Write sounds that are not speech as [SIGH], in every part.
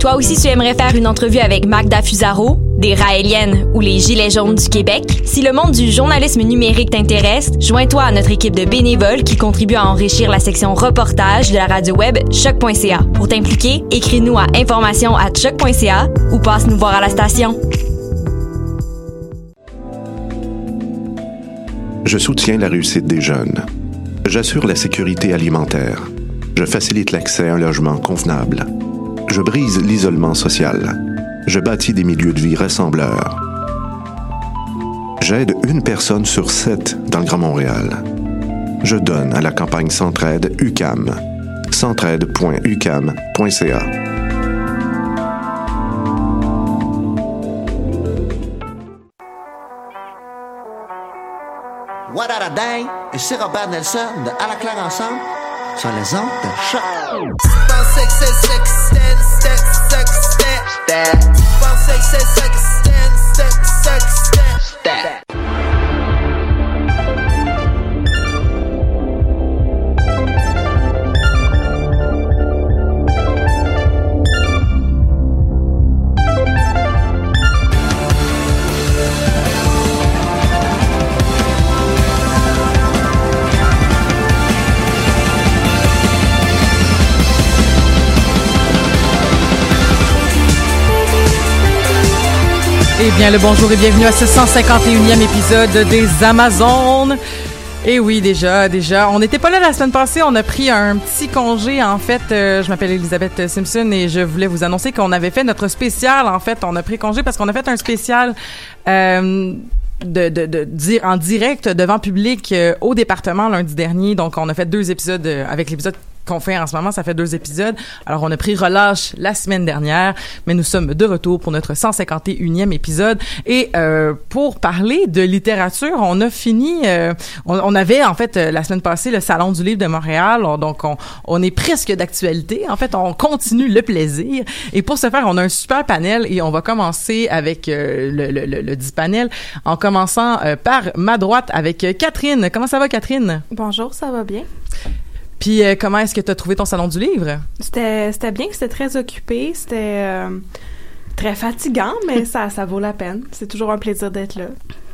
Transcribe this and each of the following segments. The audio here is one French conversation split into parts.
Toi aussi, tu aimerais faire une entrevue avec Magda Fusaro, des Raéliennes ou les Gilets jaunes du Québec? Si le monde du journalisme numérique t'intéresse, joins-toi à notre équipe de bénévoles qui contribue à enrichir la section reportage de la radio web choc.ca. Pour t'impliquer, écris-nous à information à choc.ca ou passe nous voir à la station. Je soutiens la réussite des jeunes. J'assure la sécurité alimentaire. Je facilite l'accès à un logement convenable je brise l'isolement social. Je bâtis des milieux de vie rassembleurs. J'aide une personne sur sept dans le Grand Montréal. Je donne à la campagne Centraide UCAM. centraide.ucam.ca. What day? C'est Robert Nelson de À la claire ensemble sur les ondes de six, six, six, ten, Eh bien, le bonjour et bienvenue à ce 151e épisode des Amazones. Et eh oui, déjà, déjà. On n'était pas là la semaine passée. On a pris un petit congé. En fait, euh, je m'appelle Elisabeth Simpson et je voulais vous annoncer qu'on avait fait notre spécial. En fait, on a pris congé parce qu'on a fait un spécial. Euh, de, en direct devant public euh, au département lundi dernier. Donc, on a fait deux épisodes avec l'épisode qu'on fait en ce moment. Ça fait deux épisodes. Alors, on a pris relâche la semaine dernière, mais nous sommes de retour pour notre 151e épisode. Et euh, pour parler de littérature, on a fini... Euh, on, avait, en fait, euh, la semaine passée, le Salon du livre de Montréal. donc, on, est presque d'actualité. En fait, on continue le plaisir. Et pour ce faire, on a un super panel et on va commencer avec le, le, 10 panel en commençant par ma droite avec Catherine. Comment ça va, Catherine? Bonjour, ça va bien? Puis euh, comment est-ce que tu as trouvé ton salon du livre? C'était, c'était bien, c'était très occupé, c'était euh, très fatigant, mais [LAUGHS] ça, ça vaut la peine. C'est toujours un plaisir d'être là.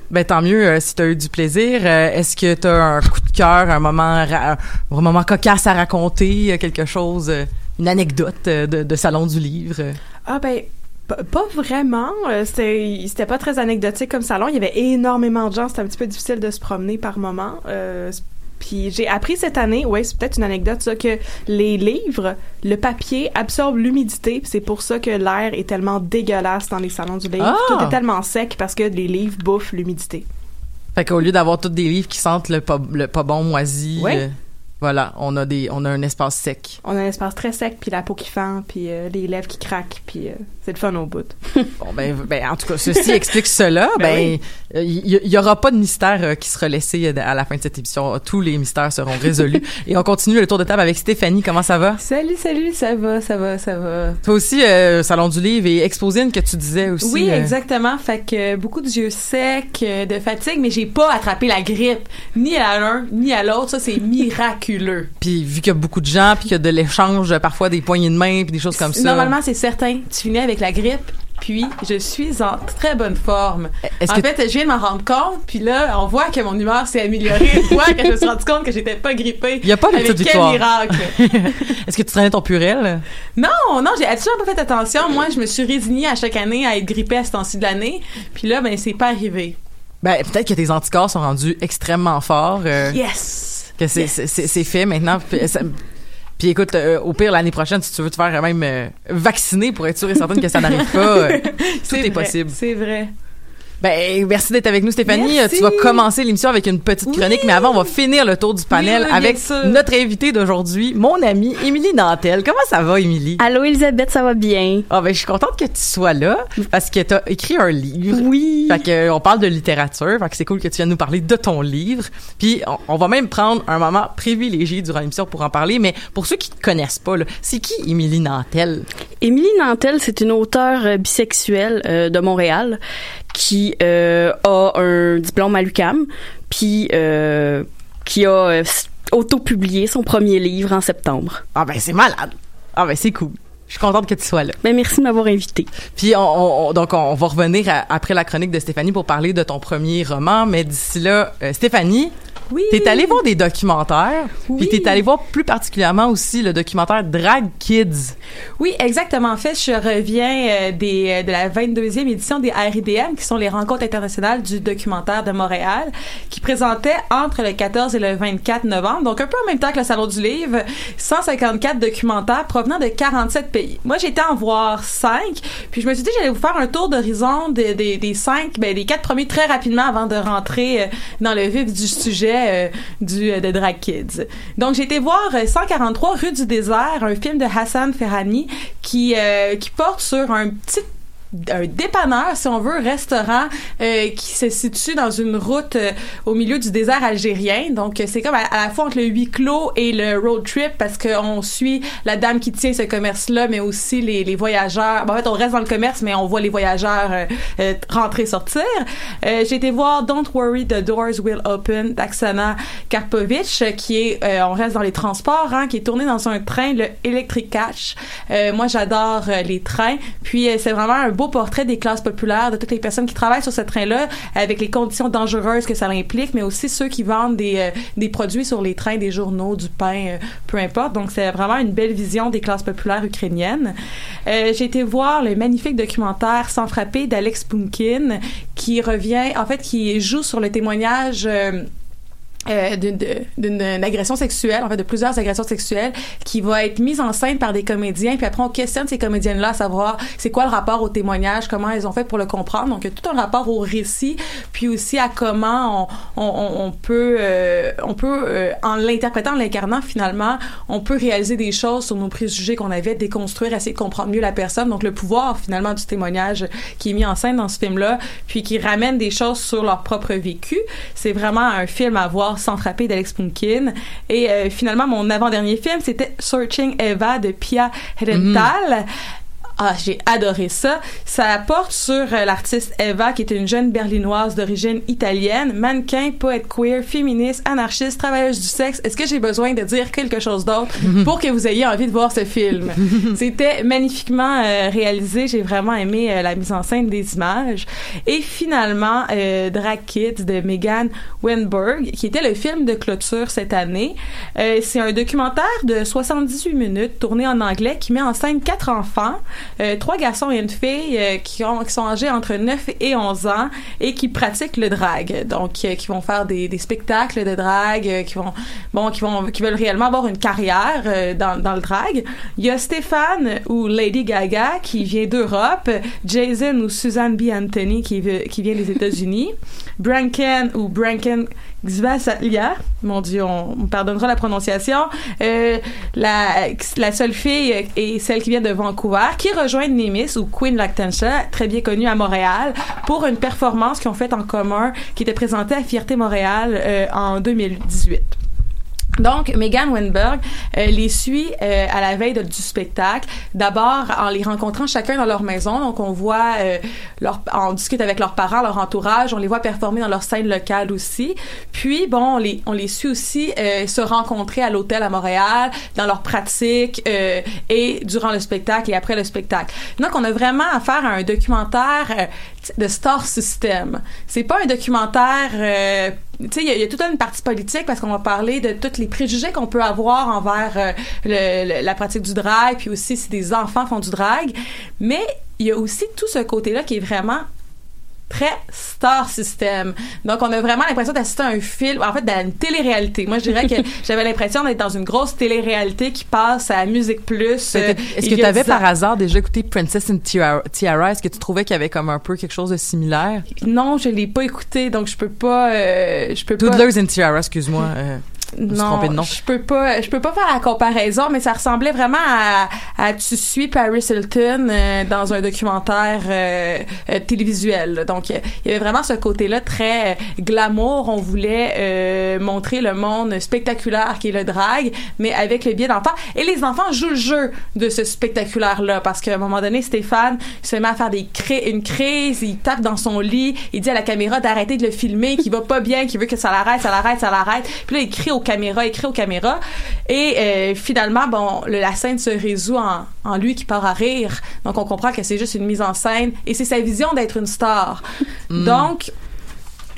Ben tant mieux euh, si tu as eu du plaisir. est-ce que tu as un coup de cœur, un moment un moment cocasse à raconter, quelque chose, une anecdote de, de salon du livre? Ah ben pas vraiment. C'était, c'était pas très anecdotique comme salon. Il y avait énormément de gens. C'était un petit peu difficile de se promener par moment. Puis j'ai appris cette année, ouais, c'est peut-être une anecdote ça, que les livres, le papier absorbe l'humidité. C'est pour ça que l'air est tellement dégueulasse dans les salons du livre. Tout est ah! tellement sec parce que les livres bouffent l'humidité. Fait qu'au lieu d'avoir tous des livres qui sentent le pas, le pas bon moisi, euh, voilà, on a des, on a un espace sec. On a un espace très sec, puis la peau qui fend, puis euh, les lèvres qui craquent, puis euh, c'est le fun au bout. [LAUGHS] bon, ben, ben, en tout cas, ceci [LAUGHS] explique cela. Ben, il ben, y, aura pas de mystère euh, qui sera laissé à la fin de cette émission. Tous les mystères seront résolus. [LAUGHS] Et on continue le tour de table avec Stéphanie. Comment ça va? Salut, salut, ça va, ça va, ça va. Toi aussi, euh, Salon du Livre et Exposine que tu disais aussi. Oui, euh. exactement. Fait que beaucoup de yeux secs, de fatigue, mais j'ai pas attrapé la grippe. Ni à l'un, ni à l'autre. Ça, c'est miraculeux. Puis vu qu'il y a beaucoup de gens, puis qu'il y a de l'échange, parfois des poignées de main, puis des choses comme ça. Normalement, c'est certain. Tu finis avec la grippe, Puis, je suis en très bonne forme. Est-ce En que- fait, je viens de m'en rendre compte. Puis là, on voit que mon humeur s'est améliorée. On voit que je me suis rendu compte que j'étais pas grippée. Il y a pas de petite quel victoire. miracle? [LAUGHS] Est-ce que tu traînais ton purel? Non, non, j'ai absolument pas fait attention. Moi, je me suis résignée à chaque année à être grippée à ce temps-ci de l'année. Puis là, ben, c'est pas arrivé. Ben, peut-être que tes anticorps sont rendus extrêmement forts. euh, Yes! Que c'est c'est- c'est- c'est fait maintenant. Puis, ça- puis écoute, euh, au pire, l'année prochaine, si tu veux te faire même euh, vacciner pour être sûr et certaine que ça n'arrive pas, euh, [LAUGHS] tout C'est est vrai, possible. C'est vrai. Ben, merci d'être avec nous, Stéphanie. Merci. Tu vas commencer l'émission avec une petite chronique, mais avant, on va finir le tour du panel oui, avec notre invitée d'aujourd'hui, mon amie Émilie Nantel. Comment ça va, Émilie? Allô, Elisabeth, ça va bien? Ah, ben, je suis contente que tu sois là parce que tu as écrit un livre. Oui. Fait que, euh, on parle de littérature, fait que c'est cool que tu viennes nous parler de ton livre. Puis on, on va même prendre un moment privilégié durant l'émission pour en parler, mais pour ceux qui te connaissent pas, c'est qui Émilie Nantel? Émilie Nantel, c'est une auteure euh, bisexuelle euh, de Montréal qui euh, a un diplôme à l'UQAM, puis euh, qui a euh, auto-publié son premier livre en septembre. Ah ben c'est malade. Ah ben c'est cool. Je suis contente que tu sois là. Ben merci de m'avoir invité. Puis on, on- on- donc on va revenir à- après la chronique de Stéphanie pour parler de ton premier roman, mais d'ici là, euh, Stéphanie, Oui. t'es allée voir des documentaires, Oui. puis t'es allée voir plus particulièrement aussi le documentaire Drag Kids. Oui, exactement. En fait, je reviens euh, des, euh, de la 22e édition des RIDM, qui sont les rencontres internationales du documentaire de Montréal, qui présentait entre le 14 et le 24 novembre, donc un peu en même temps que le Salon du Livre, 154 documentaires provenant de 47 pays. Moi, j'étais en voir 5, puis je me suis dit que j'allais vous faire un tour d'horizon des, des, des 5, ben, des 4 premiers très rapidement avant de rentrer euh, dans le vif du sujet euh, du, euh, de Drag Kids. Donc, j'ai été voir euh, 143 rue du désert, un film de Hassan Ferhani qui, euh, qui porte sur un petit un dépanneur, si on veut, restaurant euh, qui se situe dans une route euh, au milieu du désert algérien. Donc, euh, c'est comme à, la fois entre le huis clos et le road trip parce qu'on suit la dame qui tient ce commerce-là, mais aussi les, les voyageurs. En fait, on reste dans le commerce, mais on voit les voyageurs euh, euh, rentrer, sortir. Euh, J'ai été voir Don't Worry, The Doors Will Open d'Aksana Karpovich, euh, qui est, on reste dans les transports, hein, qui est tourné dans un train, le Electric Catch. Moi, j'adore les trains. Puis, c'est vraiment un beau portrait des classes populaires, de toutes les personnes qui travaillent sur ce train-là, avec les conditions dangereuses que ça implique, mais aussi ceux qui vendent des, euh, des produits sur les trains, des journaux, du pain, euh, peu importe. Donc, c'est vraiment une belle vision des classes populaires ukrainiennes. Euh, J'ai été voir le magnifique documentaire Sans frapper d'Alex Punkin, qui revient, en fait, qui joue sur le témoignage... euh, d'une agression sexuelle, en fait de plusieurs agressions sexuelles, qui va être mise en scène par des comédiens, puis après on questionne ces comédiennes-là à savoir c'est quoi le rapport au témoignage, comment elles ont fait pour le comprendre. Donc il y a tout un rapport au récit, puis aussi à comment on, on, on- on peut, euh, on peut euh, en l'interprétant, en l'incarnant finalement, on peut réaliser des choses sur nos préjugés qu'on avait, déconstruire, essayer de comprendre mieux la personne. Donc le pouvoir finalement du témoignage qui est mis en scène dans ce film-là, puis qui ramène des choses sur leur propre vécu. C'est vraiment un film à voir sans frapper d'Alex Punkin. Et euh, finalement, mon avant-dernier film, c'était Searching Eva de Pia Herental. Ah, j'ai adoré ça. Ça porte sur euh, l'artiste Eva, qui est une jeune berlinoise d'origine italienne, mannequin, poète queer, féministe, anarchiste, travailleuse du sexe. Est-ce que j'ai besoin de dire quelque chose d'autre [LAUGHS] pour que vous ayez envie de voir ce film? [LAUGHS] C'était magnifiquement euh, réalisé. J'ai vraiment aimé euh, la mise en scène des images. Et finalement, euh, Drag Kids de Megan Wenberg, qui était le film de clôture cette année. C'est un documentaire de 78 minutes tourné en anglais qui met en scène quatre enfants, euh, trois garçons et une fille euh, qui, ont, qui sont âgés entre 9 et 11 ans et qui pratiquent le drag. Donc, euh, qui vont faire des, des spectacles de drag, qui vont, bon, qui vont, qui veulent réellement avoir une carrière dans, dans le drag. Il y a Stéphane ou Lady Gaga qui vient d'Europe, Jason ou Suzanne B. Anthony qui, qui vient des États-Unis, [LAUGHS] Branken ou Branken Xvasalia, mon Dieu, on me pardonnera la prononciation, euh, la, seule fille est celle qui vient de Vancouver, qui rejoint Nemis ou Queen Lactantia, très bien connue à Montréal, pour une performance qu'ils ont faite en commun, qui était présentée à Fierté Montréal euh, en 2018. Donc, Megan Wenberg euh, les suit euh, à la veille du spectacle. D'abord, en les rencontrant chacun dans leur maison. Donc, on voit, euh, leur, on discute avec leurs parents, leur entourage. On les voit performer dans leur scène locale aussi. Puis, bon, on les, on les suit aussi euh, se rencontrer à l'hôtel à Montréal, dans leur pratique euh, et durant le spectacle et après le spectacle. Donc, on a vraiment affaire à un documentaire euh, de star system. C'est pas un documentaire tu sais, il y, a- toute une partie politique parce qu'on va parler de tous les préjugés qu'on peut avoir envers euh, la pratique du drag, puis aussi si des enfants font du drag. Mais il y a aussi tout ce côté-là qui est vraiment très star system. Donc, on a vraiment l'impression d'assister à un film, en fait, dans une télé-réalité. Moi, je dirais que [LAUGHS] j'avais l'impression d'être dans une grosse télé-réalité qui passe à Musique Plus. euh, Est-ce que tu avais 10 ans. par hasard déjà écouté Princess and Tiara? Tiara? Est-ce que tu trouvais qu'il y avait comme un peu quelque chose de similaire? Non, je l'ai pas écouté, donc je peux pas... euh, je peux pas... Toddlers and Tiara, excuse-moi. euh, de nom. je peux pas, je peux pas faire la comparaison, mais ça ressemblait vraiment à, à tu suis Paris Hilton euh, dans un documentaire euh, euh, télévisuel. Donc il y avait vraiment ce côté-là très euh, glamour. On voulait euh, montrer le monde spectaculaire qui est le drag, mais avec le biais d'enfants. Et les enfants jouent le jeu de ce spectaculaire-là parce qu'à un moment donné, Stéphane se met à faire des cri- une crise, il tape dans son lit, il dit à la caméra d'arrêter de le filmer, qu'il va pas bien, qu'il veut que ça l'arrête, ça l'arrête, ça l'arrête. Puis là, il crie aux caméras, crie aux caméras. Et euh, finalement, bon, le- la scène se résout en, en lui qui part à rire. Donc, on comprend que c'est juste une mise en scène et c'est sa vision d'être une star. Donc,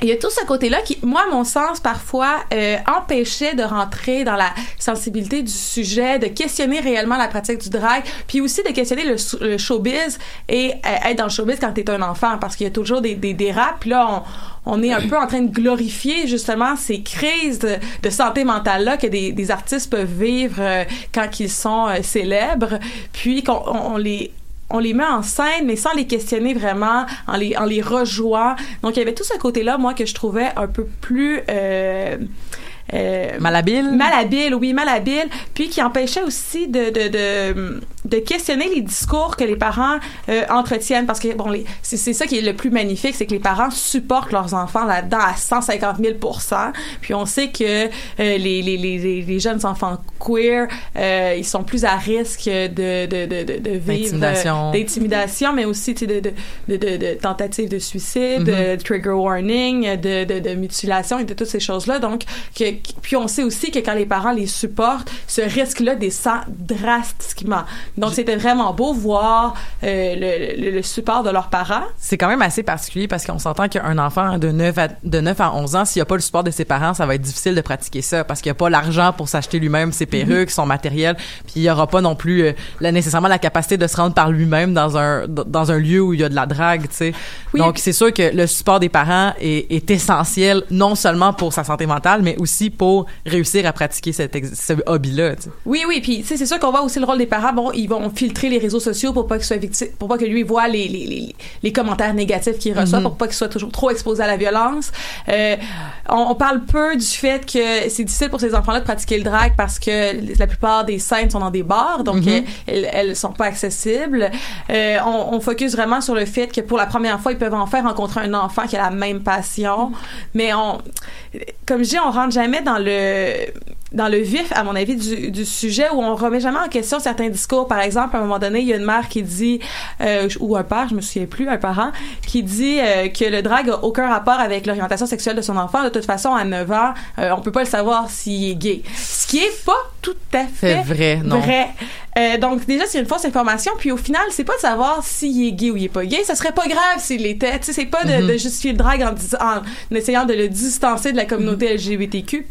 il y a tout ce côté-là qui, moi, à mon sens, parfois, euh, empêchait de rentrer dans la sensibilité du sujet, de questionner réellement la pratique du drag, puis aussi de questionner le, showbiz et euh, être dans le showbiz quand t'es un enfant, parce qu'il y a toujours des, des dérapes. Puis là, on, on est un peu en train de glorifier justement ces crises de, de santé mentale-là que des, des artistes peuvent vivre euh, quand ils sont euh, célèbres, puis qu'on on- on les on les met en scène, mais sans les questionner vraiment, en les, en les rejouant. Donc, il y avait tout ce côté-là, moi, que je trouvais un peu plus... Euh, euh, Malhabile? Malhabile, oui, malhabile. Puis qui empêchait aussi de, de, de, de questionner les discours que les parents euh, entretiennent. Parce que, bon, les- c'est c'est ça qui est le plus magnifique, c'est que les parents supportent leurs enfants là-dedans à 150 000% Puis on sait que euh, les, les, les, les jeunes enfants queer, euh, ils sont plus à risque de, de, de, de, vivre... D'intimidation. euh, d'intimidation, mais aussi de, de, de, de, de tentatives de suicide, de trigger warning, de, de, de mutilation et de toutes ces choses-là. Donc, que, puis on sait aussi que quand les parents les supportent, ce risque-là descend drastiquement. Donc, c'était vraiment beau voir euh, le, le, le support de leurs parents. C'est quand même assez particulier parce qu'on s'entend qu'un enfant de 9 à, de 9 à 11 ans, s'il n'y a pas le support de ses parents, ça va être difficile de pratiquer ça parce qu'il n'y a pas l'argent pour s'acheter lui-même ses perruques, son matériel, puis il n'y aura pas non plus euh, la- nécessairement la capacité de se rendre par lui-même dans un, dans un lieu où il y a de la drague, tu sais. Oui. Donc, c'est sûr que le support des parents est, est essentiel non seulement pour sa santé mentale, mais aussi pour réussir à pratiquer cet ce hobby-là. Oui, oui, puis c'est sûr qu'on voit aussi le rôle des parents. Bon, ils vont filtrer les réseaux sociaux pour pas qu'il soit victime, pour pas que lui voit les, les, les, les commentaires négatifs qu'il reçoit, pour pas qu'il soit toujours trop exposé à la violence. Euh, on, on parle peu du fait que c'est difficile pour ces enfants-là de pratiquer le drag parce que la plupart des scènes sont dans des bars, donc euh, elles, elles sont pas accessibles. Euh, on, on focus vraiment sur le fait que pour la première fois, ils peuvent enfin rencontrer un enfant qui a la même passion, mais on, comme je dis, on rentre jamais dans le dans le vif, à mon avis, du, du sujet où on remet jamais en question certains discours. Par exemple, à un moment donné, il y a une mère qui dit, euh, ou un père, je me souviens plus, un parent, qui dit euh, que le drag a aucun rapport avec l'orientation sexuelle de son enfant. De toute façon, à 9 ans, euh, on peut pas le savoir s'il est gay. Ce qui est pas tout à fait vrai, non. vrai. Euh, donc déjà c'est une fausse information puis au final c'est pas de savoir s'il est gay ou il est pas gay ça serait pas grave s'il l'était tu sais c'est pas de, de justifier le drag en, en essayant de le distancer de la communauté LGBTQ+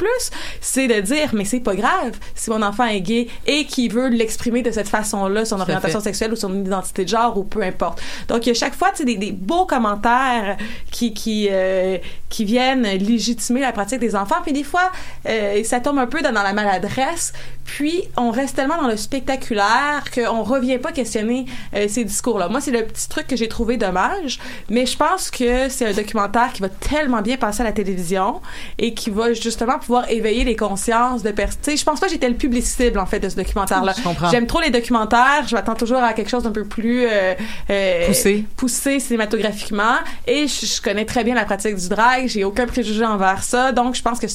c'est de dire mais c'est pas grave si mon enfant est gay et qu'il veut l'exprimer de cette façon-là son orientation sexuelle ou son identité de genre ou peu importe. Donc il y a chaque fois tu sais des, des beaux commentaires qui qui euh, qui viennent légitimer la pratique des enfants. Puis des fois euh, ça tombe un peu dans, dans la maladresse. Puis on reste tellement dans le spectaculaire qu'on revient pas questionner euh, ces discours-là. Moi, c'est le petit truc que j'ai trouvé dommage, mais je pense que c'est un documentaire qui va tellement bien passer à la télévision et qui va justement pouvoir éveiller les consciences de personnes. Je pense pas que j'étais le public cible en fait de ce documentaire-là. Je comprends. J'aime trop les documentaires. Je m'attends toujours à quelque chose d'un peu plus euh, euh, Poussé. poussé cinématographiquement et je, je connais très bien la pratique du drag. J'ai aucun préjugé envers ça, donc je pense que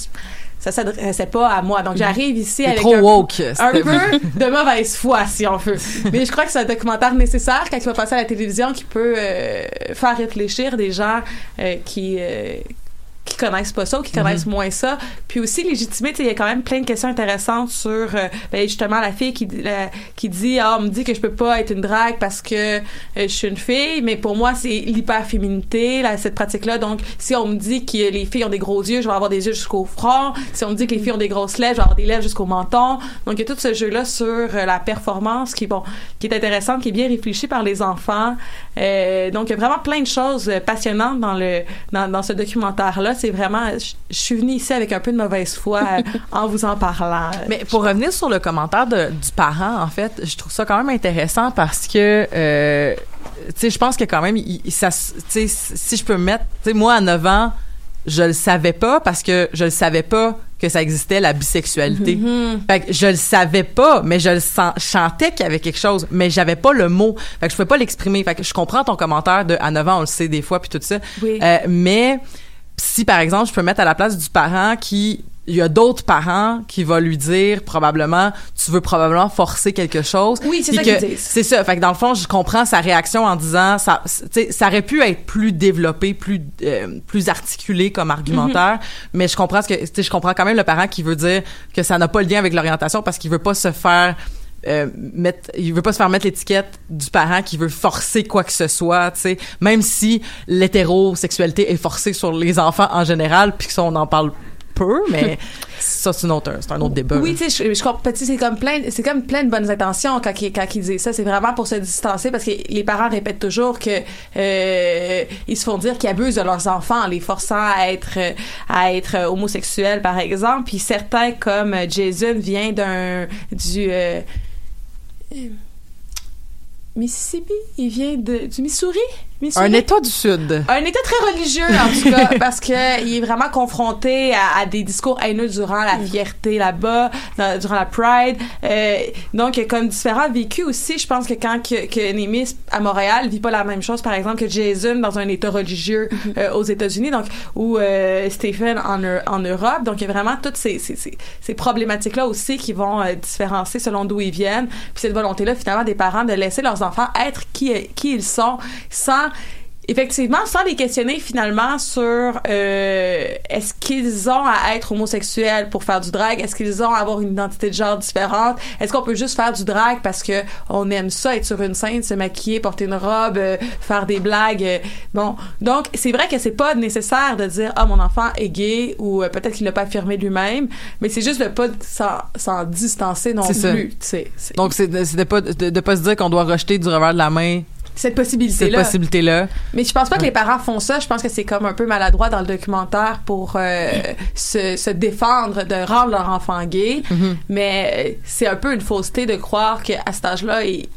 ça s'adressait pas à moi. Donc j'arrive ici avec trop un, woke, un peu de mauvaise foi, si on veut. Mais je crois que c'est un documentaire nécessaire quand il va passer à la télévision qui peut euh, faire réfléchir des gens euh, qui euh, qui connaissent pas ça ou qui connaissent moins ça. Puis aussi légitimer il y a quand même plein de questions intéressantes sur euh, ben, justement la fille qui la- qui dit ah on me dit que je peux pas être une drague parce que euh, je suis une fille. Mais pour moi c'est l'hyperféminité là cette pratique là donc si on me dit que les filles ont des gros yeux je vais avoir des yeux jusqu'au front. Si on me dit que les filles ont des grosses lèvres je vais avoir des lèvres jusqu'au menton. Donc il y a tout ce jeu là sur euh, la performance qui bon qui est intéressante qui est bien réfléchi par les enfants. Donc il y a vraiment plein de choses passionnantes dans le dans, dans ce documentaire là c'est vraiment je je suis venue ici avec un peu de mauvaise foi [LAUGHS] en vous en parlant Mais pour revenir sur le commentaire de- du parent, en fait, je trouve ça quand même intéressant parce que, euh, tu sais, je pense que quand même, il- ça, si je peux me mettre, tu sais, moi à 9 ans, je le savais pas parce que je le savais pas que ça existait la bisexualité. Fait que je le savais pas, mais je le sens, chantais qu'il y avait quelque chose, mais j'avais pas le mot. Fait que je pouvais pas l'exprimer. Fait que je comprends ton commentaire de à 9 ans, on le sait des fois puis tout ça. Oui. Euh, mais si par exemple, je peux me mettre à la place du parent qui il y a d'autres parents qui vont lui dire probablement tu veux probablement forcer quelque chose. Oui, c'est ça que- qu'ils disent. c'est ça. Fait que dans le fond je comprends sa réaction en disant ça ça aurait pu être plus développé plus euh, plus articulé comme argumentaire. Mais je comprends ce que tu sais je comprends quand même le parent qui veut dire que ça n'a pas le lien avec l'orientation parce qu'il veut pas se faire euh, mettre, il veut pas se faire mettre l'étiquette du parent qui veut forcer quoi que ce soit, tu sais, même si l'hétérosexualité est forcée sur les enfants en général, puis que ça on en parle peu, mais [LAUGHS] ça c'est une autre, c'est un autre débat. Oui, tu sais, je, je comprends. C'est comme plein, c'est comme plein de bonnes intentions quand ils quand ils disent ça. C'est vraiment pour se distancer parce que les parents répètent toujours que euh, ils se font dire qu'ils abusent de leurs enfants en les forçant à être à être homosexuels, par exemple. Puis certains comme Jason vient d'un du euh, Mississippi, il vient de du Missouri? Missouri? un État du Sud. Un État très religieux, en tout cas, [LAUGHS] parce que il est vraiment confronté à, à des discours haineux durant la fierté là-bas, durant la Pride. Euh, donc, il y a comme différents vécus aussi. Je pense que quand que, que Némis à Montréal vit pas la même chose, par exemple, que Jason dans un État religieux euh, aux États-Unis, donc ou euh, Stephen en, en Europe. Donc, il y a vraiment toutes ces, ces, ces, ces problématiques-là aussi qui vont euh, différencier selon d'où ils viennent. Puis cette volonté-là, finalement, des parents de laisser leurs enfants être qui, qui ils sont sans Effectivement, sans les questionner finalement sur euh, est-ce qu'ils ont à être homosexuels pour faire du drag, est-ce qu'ils ont à avoir une identité de genre différente, est-ce qu'on peut juste faire du drag parce que on aime ça être sur une scène, se maquiller, porter une robe, euh, faire des blagues. euh, bon, donc c'est vrai que c'est pas nécessaire de dire ah mon enfant est gay ou peut-être qu'il l'a pas affirmé lui-même, mais c'est juste de pas s'en, distancer non ça. plus. C'est- Donc c'est de, de pas de, de pas se dire qu'on doit rejeter du revers de la main cette possibilité cette là. possibilité-là. Mais je pense pas que les parents font ça. Je pense que c'est comme un peu maladroit dans le documentaire pour euh, se, se défendre de rendre leur enfant gay. Mais euh, c'est un peu une fausseté de croire qu'à cet âge-là, il,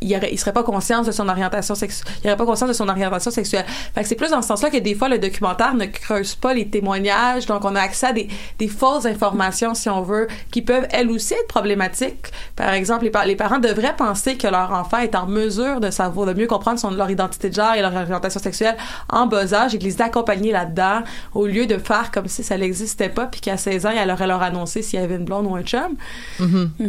il, serait pas conscient de son orientation sexuelle. Il aurait pas conscience de son orientation sexuelle. Fait que c'est plus dans ce sens-là que des fois le documentaire ne creuse pas les témoignages. Donc on a accès à des, des fausses informations, si on veut, qui peuvent elles aussi être problématiques. Par exemple, les, pa- les parents devraient penser que leur enfant est en mesure de savoir, de mieux comprendre son, leur identité de genre et leur orientation sexuelle en bas âge et de les accompagner là-dedans au lieu de faire comme si ça n'existait pas puis qu'à 16 ans, elle aurait leur annoncé s'il y avait une blonde ou un chum.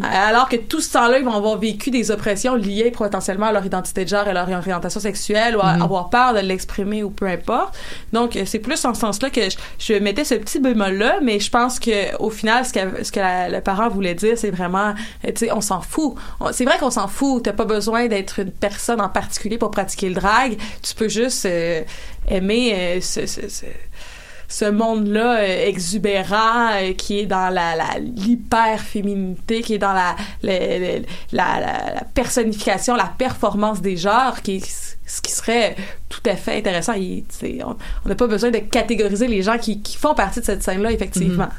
Alors que tout ce temps-là, ils vont avoir vécu des oppressions liées potentiellement à leur identité de genre et leur orientation sexuelle ou à avoir peur de l'exprimer ou peu importe. Donc, euh, c'est plus en ce sens-là que je, je mettais ce petit bémol-là, mais je pense que au final, ce que, ce que la- le parent voulait dire, c'est vraiment, euh, tu sais, on s'en fout. C'est vrai qu'on s'en fout. T'as pas besoin d'être une personne en particulier pour pratiquer le drag. Tu peux juste euh, aimer euh, ce- monde-là euh, exubérant qui est dans la, la l'hyper-féminité, qui est dans la, la, personnification, la performance des genres, qui ce qui serait tout à fait intéressant. On n'a pas besoin de catégoriser les gens qui, qui font partie de cette scène-là, effectivement.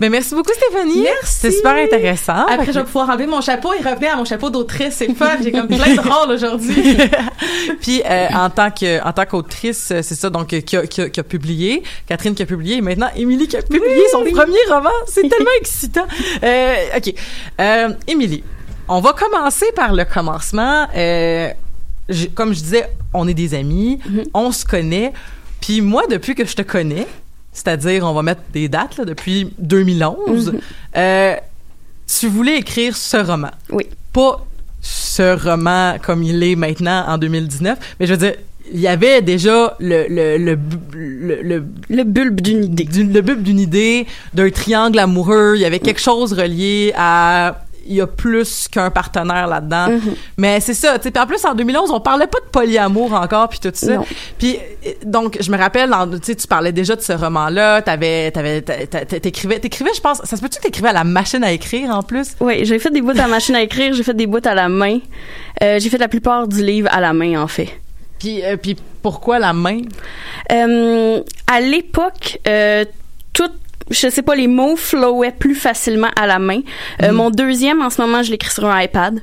Ben merci beaucoup Stéphanie. Merci. C'est super intéressant. Après, je vais pouvoir enlever mon chapeau et revenir à mon chapeau d'autrice. C'est fun. J'ai comme plein de rôles aujourd'hui. [LAUGHS] Puis euh, en tant que en tant qu'autrice, euh, c'est ça donc euh, qui a, qui, a, qui a publié, Catherine qui a publié et maintenant Émilie qui a publié son premier roman. C'est tellement [LAUGHS] excitant. Euh, OK. Euh, Émilie, on va commencer par le commencement. Euh, je- comme je disais, on est des amis, on se connaît. Puis moi depuis que je te connais, c'est-à-dire on va mettre des dates là, depuis 2011. Mhm. Euh, tu voulais écrire ce roman. Oui. Pas ce roman comme il est maintenant en 2019, mais je veux dire, il y avait déjà le le le le, le, Le bulbe d'une idée. du- le bulbe d'une idée d'un triangle amoureux. Il y avait quelque chose relié à il y a plus qu'un partenaire là-dedans. Mhm. Mais c'est ça, tu sais. Puis en plus, en 2011, on parlait pas de polyamour encore, puis tout ça. Puis euh, donc, je me rappelle, tu tu parlais déjà de ce roman-là. T'avais, t'avais, t'a- t'a- t'écrivais, t'écrivais, je pense. Ça se peut-tu que t'écrivais à la machine à écrire en plus? Oui, j'ai fait des bouts à la machine à écrire, j'ai fait des bouts à la main. Euh, j'ai fait la plupart du livre à la main, en fait. Puis, euh, puis pourquoi la main? Euh, à l'époque, euh, tout, je sais pas, les mots flowaient plus facilement à la main. Euh, Mon deuxième, en ce moment, je l'écris sur un iPad.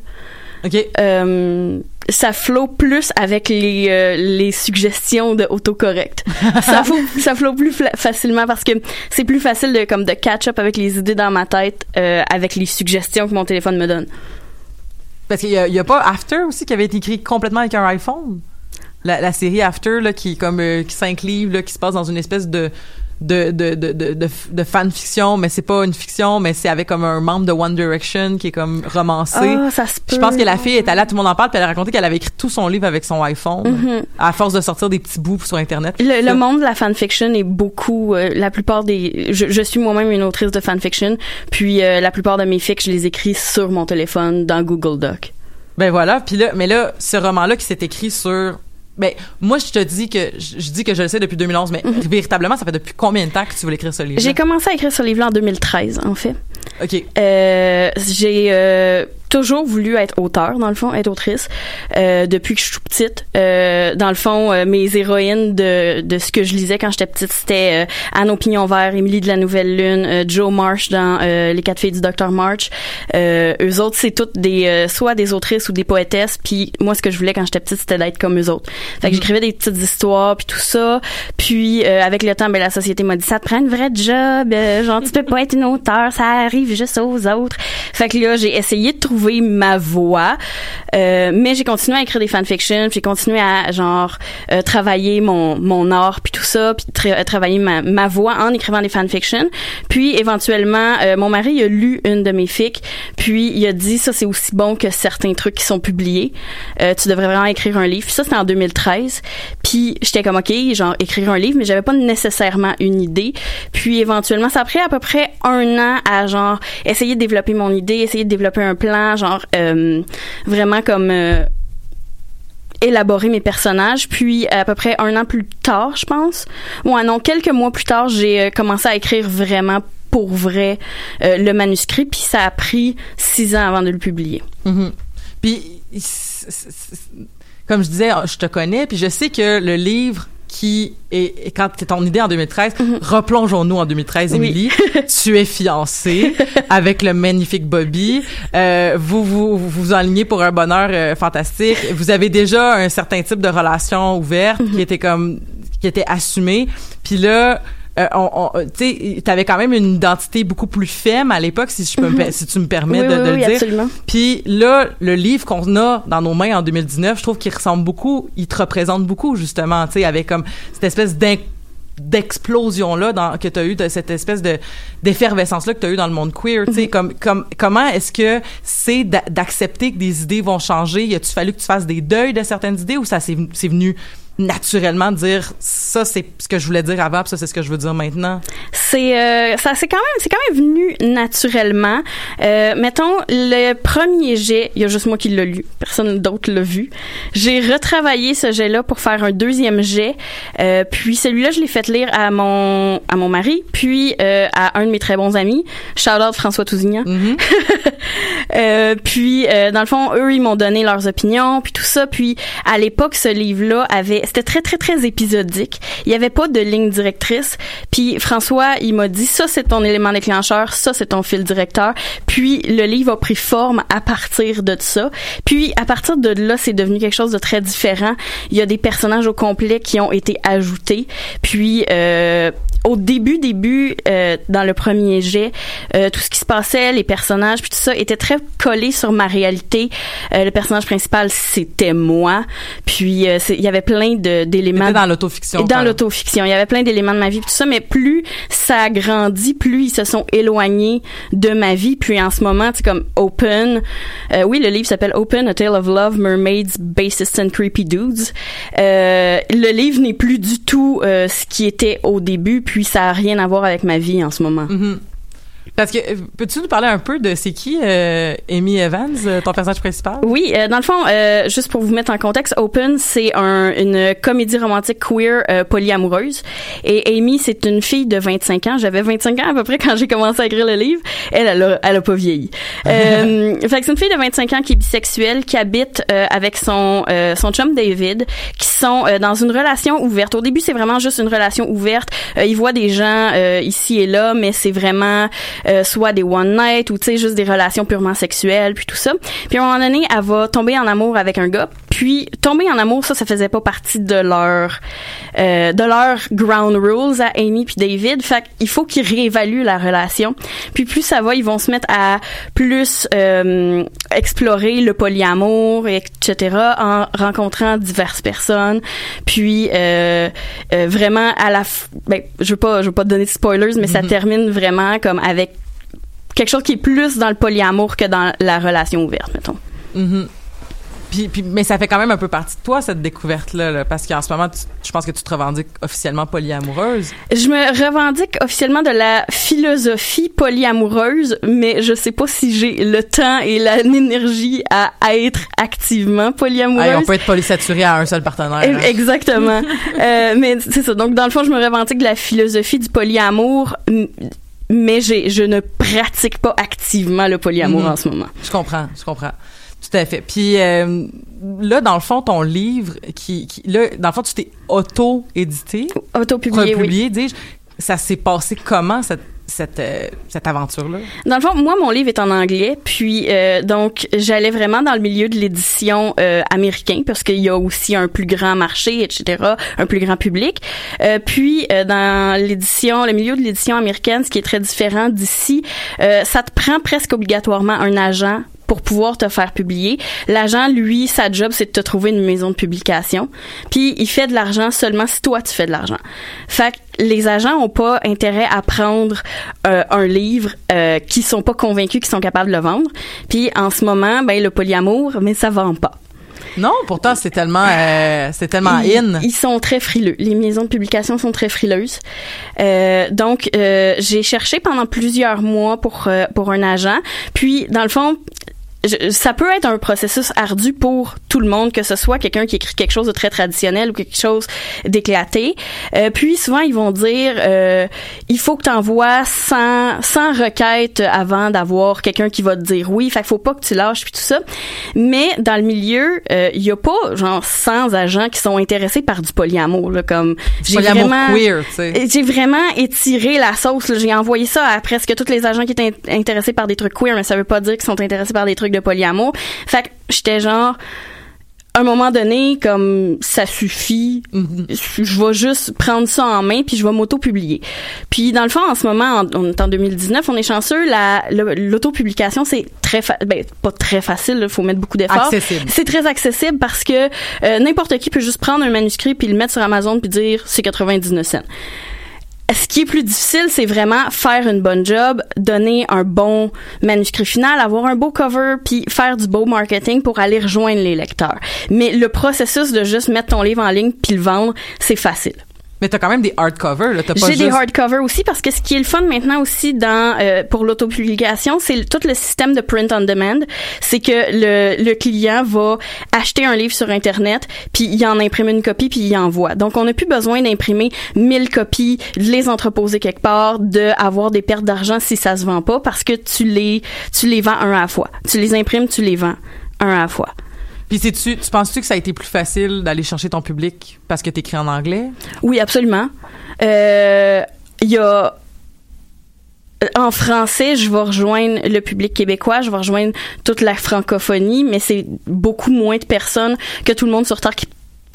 OK. Euh, ça flow plus avec les, euh, les suggestions de autocorrect. [LAUGHS] ça flow, ça flow plus facilement parce que c'est plus facile de comme de catch up avec les idées dans ma tête euh, avec les suggestions que mon téléphone me donne. Parce qu'il y a, pas After aussi qui avait été écrit complètement avec un iPhone? La, la série After là qui est comme euh, qui cinq livres là qui se passe dans une espèce de de de de de, de, fanfiction mais c'est pas une fiction mais c'est avec comme un membre de One Direction qui est comme romancé. Ah, ça se Je peut. pense que la fille est allée, tout le monde en parle, puis elle a raconté qu'elle avait écrit tout son livre avec son iPhone, Mhm. à force de sortir des petits bouts sur Internet. Le, monde de la fanfiction est beaucoup. euh, la plupart des. Je, je suis moi-même une autrice de fanfiction, puis euh, la plupart de mes fics, je les écris sur mon téléphone dans Google Doc. Ben voilà, puis là, mais là, ce roman-là qui s'est écrit sur. Ben, moi, je te dis que je, je dis que je le sais depuis 2011, mais véritablement, ça fait depuis combien de temps que tu voulais écrire ce livre. J'ai commencé à écrire ce livre-là en 2013, en fait. Ok. Euh, j'ai euh, toujours voulu être auteur, dans le fond, être autrice, euh, depuis que je suis petite. Euh, dans le fond, euh, mes héroïnes de, de ce que je lisais quand j'étais petite, c'était euh, Anne au pignon vert, Émilie de la Nouvelle Lune, euh, Joe Marsh dans euh, Les quatre filles du Dr. March. Euh, eux autres, c'est toutes des euh, soit des autrices ou des poétesses. Puis moi, ce que je voulais quand j'étais petite, c'était d'être comme eux autres. Fait que j'écrivais des petites histoires puis tout ça. Puis euh, avec le temps, ben la société m'a dit ça te prend une vraie job, euh, genre tu peux pas être une auteure, ça arrive juste aux autres. Fait que là, j'ai essayé de trouver ma voie, euh, mais j'ai continué à écrire des fanfictions, j'ai continué à genre euh, travailler mon mon art puis tout ça, puis tra- travailler ma ma voix en écrivant des fanfictions. Puis éventuellement, euh, mon mari a lu une de mes fics, puis il a dit ça c'est aussi bon que certains trucs qui sont publiés. Euh, tu devrais vraiment écrire un livre. Puis ça c'était en 2013. Puis j'étais comme OK, genre écrire un livre, mais j'avais pas nécessairement une idée. Puis éventuellement, ça a pris à peu près un an à genre essayer de développer mon idée, essayer de développer un plan, genre euh, vraiment comme euh, élaborer mes personnages. Puis à peu près un an plus tard, je pense, ouais non, quelques mois plus tard, j'ai euh, commencé à écrire vraiment pour vrai le manuscrit. Puis ça a pris six ans avant de le publier. Mhm. Puis, comme je disais, je te connais, puis je sais que le livre qui est, est- quand c'est ton idée en 2013, replongeons-nous en 2013, Mhm. Oui. Émilie. [LAUGHS] tu es fiancée avec le magnifique Bobby. Euh, vous, vous vous vous enlignez pour un bonheur euh, fantastique. Vous avez déjà un certain type de relation ouverte Mhm. qui était comme qui était assumée. Puis là, euh, on, on- tu sais, t'avais quand même une identité beaucoup plus femme à l'époque, si je peux Mhm. si tu me permets Oui, de, oui, de oui, le dire. absolument. Puis là, le livre qu'on a dans nos mains en 2019, je trouve qu'il ressemble beaucoup, il te représente beaucoup justement, tu sais, avec comme cette espèce d'explosion là dans que tu as eu de cette espèce de d'effervescence là que tu as eu dans le monde queer tu sais comme comme comment est-ce que c'est d'a- d'accepter que des idées vont changer? Y a-tu fallu que tu fasses des deuils de certaines idées ou ça c'est venu naturellement dire ça c'est ce que je voulais dire avant puis ça c'est ce que je veux dire maintenant C'est euh, ça c'est quand même c'est quand même venu naturellement. Euh, mettons le premier jet, il y a juste moi qui l'ai lu, personne d'autre l'a vu. J'ai retravaillé ce jet là pour faire un deuxième jet. Euh, puis celui-là je l'ai fait lire à mon à mon mari, puis à un de mes très bons amis, shout out François Tousignan. [LAUGHS] Euh, puis dans le fond eux ils m'ont donné leurs opinions puis tout ça puis à l'époque ce livre là avait c'était très très très épisodique. Il y avait pas de ligne directrice. Puis François il m'a dit ça c'est ton élément déclencheur ça c'est ton fil directeur. Puis le livre a pris forme à partir de ça. Puis à partir de là c'est devenu quelque chose de très différent. Il y a des personnages au complet qui ont été ajoutés. Puis euh, au début, début, euh, dans le premier jet, euh, tout ce qui se passait, les personnages, puis tout ça, était très collé sur ma réalité. Euh, le personnage principal, c'était moi. Puis euh, il y avait plein d'éléments dans l'autofiction. dans l'autofiction. Il y avait plein d'éléments de ma vie, puis tout ça, mais plus ça a grandi, plus ils se sont éloignés de ma vie. Puis en ce moment, c'est comme Open. Euh, oui, le livre s'appelle Open, A Tale of Love, Mermaids, Bassists and Creepy Dudes. Euh, le livre n'est plus du tout euh, ce qui était au début, puis ça a rien à voir avec ma vie en ce moment. Mhm. Parce que, peux-tu nous parler un peu de c'est qui euh, Amy Evans, euh, ton personnage principal? Oui, euh, dans le fond, euh, juste pour vous mettre en contexte, Open, c'est un, une comédie romantique queer euh, polyamoureuse. Et Amy, c'est une fille de 25 ans. J'avais 25 ans à peu près quand j'ai commencé à écrire le livre. Elle, elle a, elle a pas vieilli. [LAUGHS] Euh, fait que c'est une fille de 25 ans qui est bisexuelle, qui habite euh, avec son euh, son chum David, qui sont euh, dans une relation ouverte. Au début, c'est vraiment juste une relation ouverte. Euh, ils voient des gens euh, ici et là, mais c'est vraiment euh, soit des one night ou tu sais juste des relations purement sexuelles puis tout ça. Puis à un moment donné, elle va tomber en amour avec un gars. Puis tomber en amour, ça, ça faisait pas partie de leur euh, de leur ground rules à Amy puis David. Fait qu'il faut qu'ils réévaluent la relation. Puis plus ça va, ils vont se mettre à plus euh, explorer le polyamour, etc. en rencontrant diverses personnes. Puis euh, euh, vraiment à la, f- ben, je veux pas, je veux pas te donner de spoilers, mais ça Mhm. termine vraiment comme avec quelque chose qui est plus dans le polyamour que dans la relation ouverte, mettons. Mhm. Puis, puis- mais ça fait quand même un peu partie de toi, cette découverte-là, là, parce qu'en ce moment, tu- je pense que tu te revendiques officiellement polyamoureuse. Je me revendique officiellement de la philosophie polyamoureuse, mais je sais pas si j'ai le temps et l'énergie à, à être activement polyamoureuse. Hey, on peut être polysaturé à un seul partenaire. hein. Exactement. [LAUGHS] Euh, mais c'est ça. Donc, dans le fond, je me revendique de la philosophie du polyamour, mais je ne pratique pas activement le polyamour Mhm. en ce moment. Je comprends, je comprends. Tout à fait. Puis euh, là, dans le fond, ton livre, qui, qui là, dans le fond, tu t'es auto-édité, Auto-publié, oui. dis-je. Ça s'est passé comment cette cette euh, cette aventure-là? Dans le fond, moi, mon livre est en anglais, puis euh, donc j'allais vraiment dans le milieu de l'édition euh, américain parce qu'il y a aussi un plus grand marché, etc., un plus grand public. Euh, puis euh, dans l'édition, le milieu de l'édition américaine, ce qui est très différent d'ici, euh, ça te prend presque obligatoirement un agent pour pouvoir te faire publier. L'agent, lui, sa job, c'est de te trouver une maison de publication. Puis il fait de l'argent seulement si toi, tu fais de l'argent. Fait que les agents ont pas intérêt à prendre euh, un livre euh, qui sont pas convaincus qu'ils sont capables de le vendre. Puis en ce moment, ben le polyamour, mais ça vend pas. Non, pourtant c'est tellement euh, c'est tellement Ils, in. ils sont très frileux. Les maisons de publication sont très frileuses. Euh, donc, euh, j'ai cherché pendant plusieurs mois pour pour un agent. Puis, dans le fond, je- ça peut être un processus ardu pour tout le monde, que ce soit quelqu'un qui écrit quelque chose de très traditionnel ou quelque chose d'éclaté. Euh, puis souvent ils vont dire, euh, il faut que tu envoies 100, 100 requêtes avant d'avoir quelqu'un qui va te dire oui. Fait qu'il faut pas que tu lâches puis tout ça. Mais dans le milieu, euh, il y a pas genre 100 agents qui sont intéressés par du polyamour. Là, comme j'ai vraiment queer, tu sais. j'ai vraiment étiré la sauce. là. J'ai envoyé ça à presque tous les agents qui étaient in- intéressés par des trucs queer, mais ça veut pas dire qu'ils sont intéressés par des trucs de polyamour. Fait que j'étais genre, à un moment donné, comme ça suffit, je vais juste prendre ça en main puis je vais m'auto-publier. Puis dans le fond, en ce moment, en- on est en 2019, on est chanceux. La l'auto-publication, c'est très, ben pas très facile. Il faut mettre beaucoup d'efforts. C'est très accessible parce que euh, n'importe qui peut juste prendre un manuscrit puis le mettre sur Amazon puis dire c'est 99 cents. Ce qui est plus difficile, c'est vraiment faire une bonne job, donner un bon manuscrit final, avoir un beau cover, puis faire du beau marketing pour aller rejoindre les lecteurs. Mais le processus de juste mettre ton livre en ligne puis le vendre, c'est facile. Mais t'as quand même des hardcovers, J'ai des juste- hardcovers aussi parce que ce qui est le fun maintenant aussi dans euh, pour l'autopublication, c'est tout le système de print on demand. C'est que le, le client va acheter un livre sur internet, puis il en imprime une copie puis il envoie. Donc on n'a plus besoin d'imprimer 1000 copies, de les entreposer quelque part, de avoir des pertes d'argent si ça se vend pas parce que tu les tu les vends un à la fois. Tu les imprimes, tu les vends un à la fois. Puis tu penses-tu que ça a été plus facile d'aller chercher ton public parce que t'écris en anglais? Oui, absolument. Euh, Il y a en français, je vais rejoindre le public québécois, je vais rejoindre toute la francophonie, mais c'est beaucoup moins de personnes que tout le monde sur Terre qui,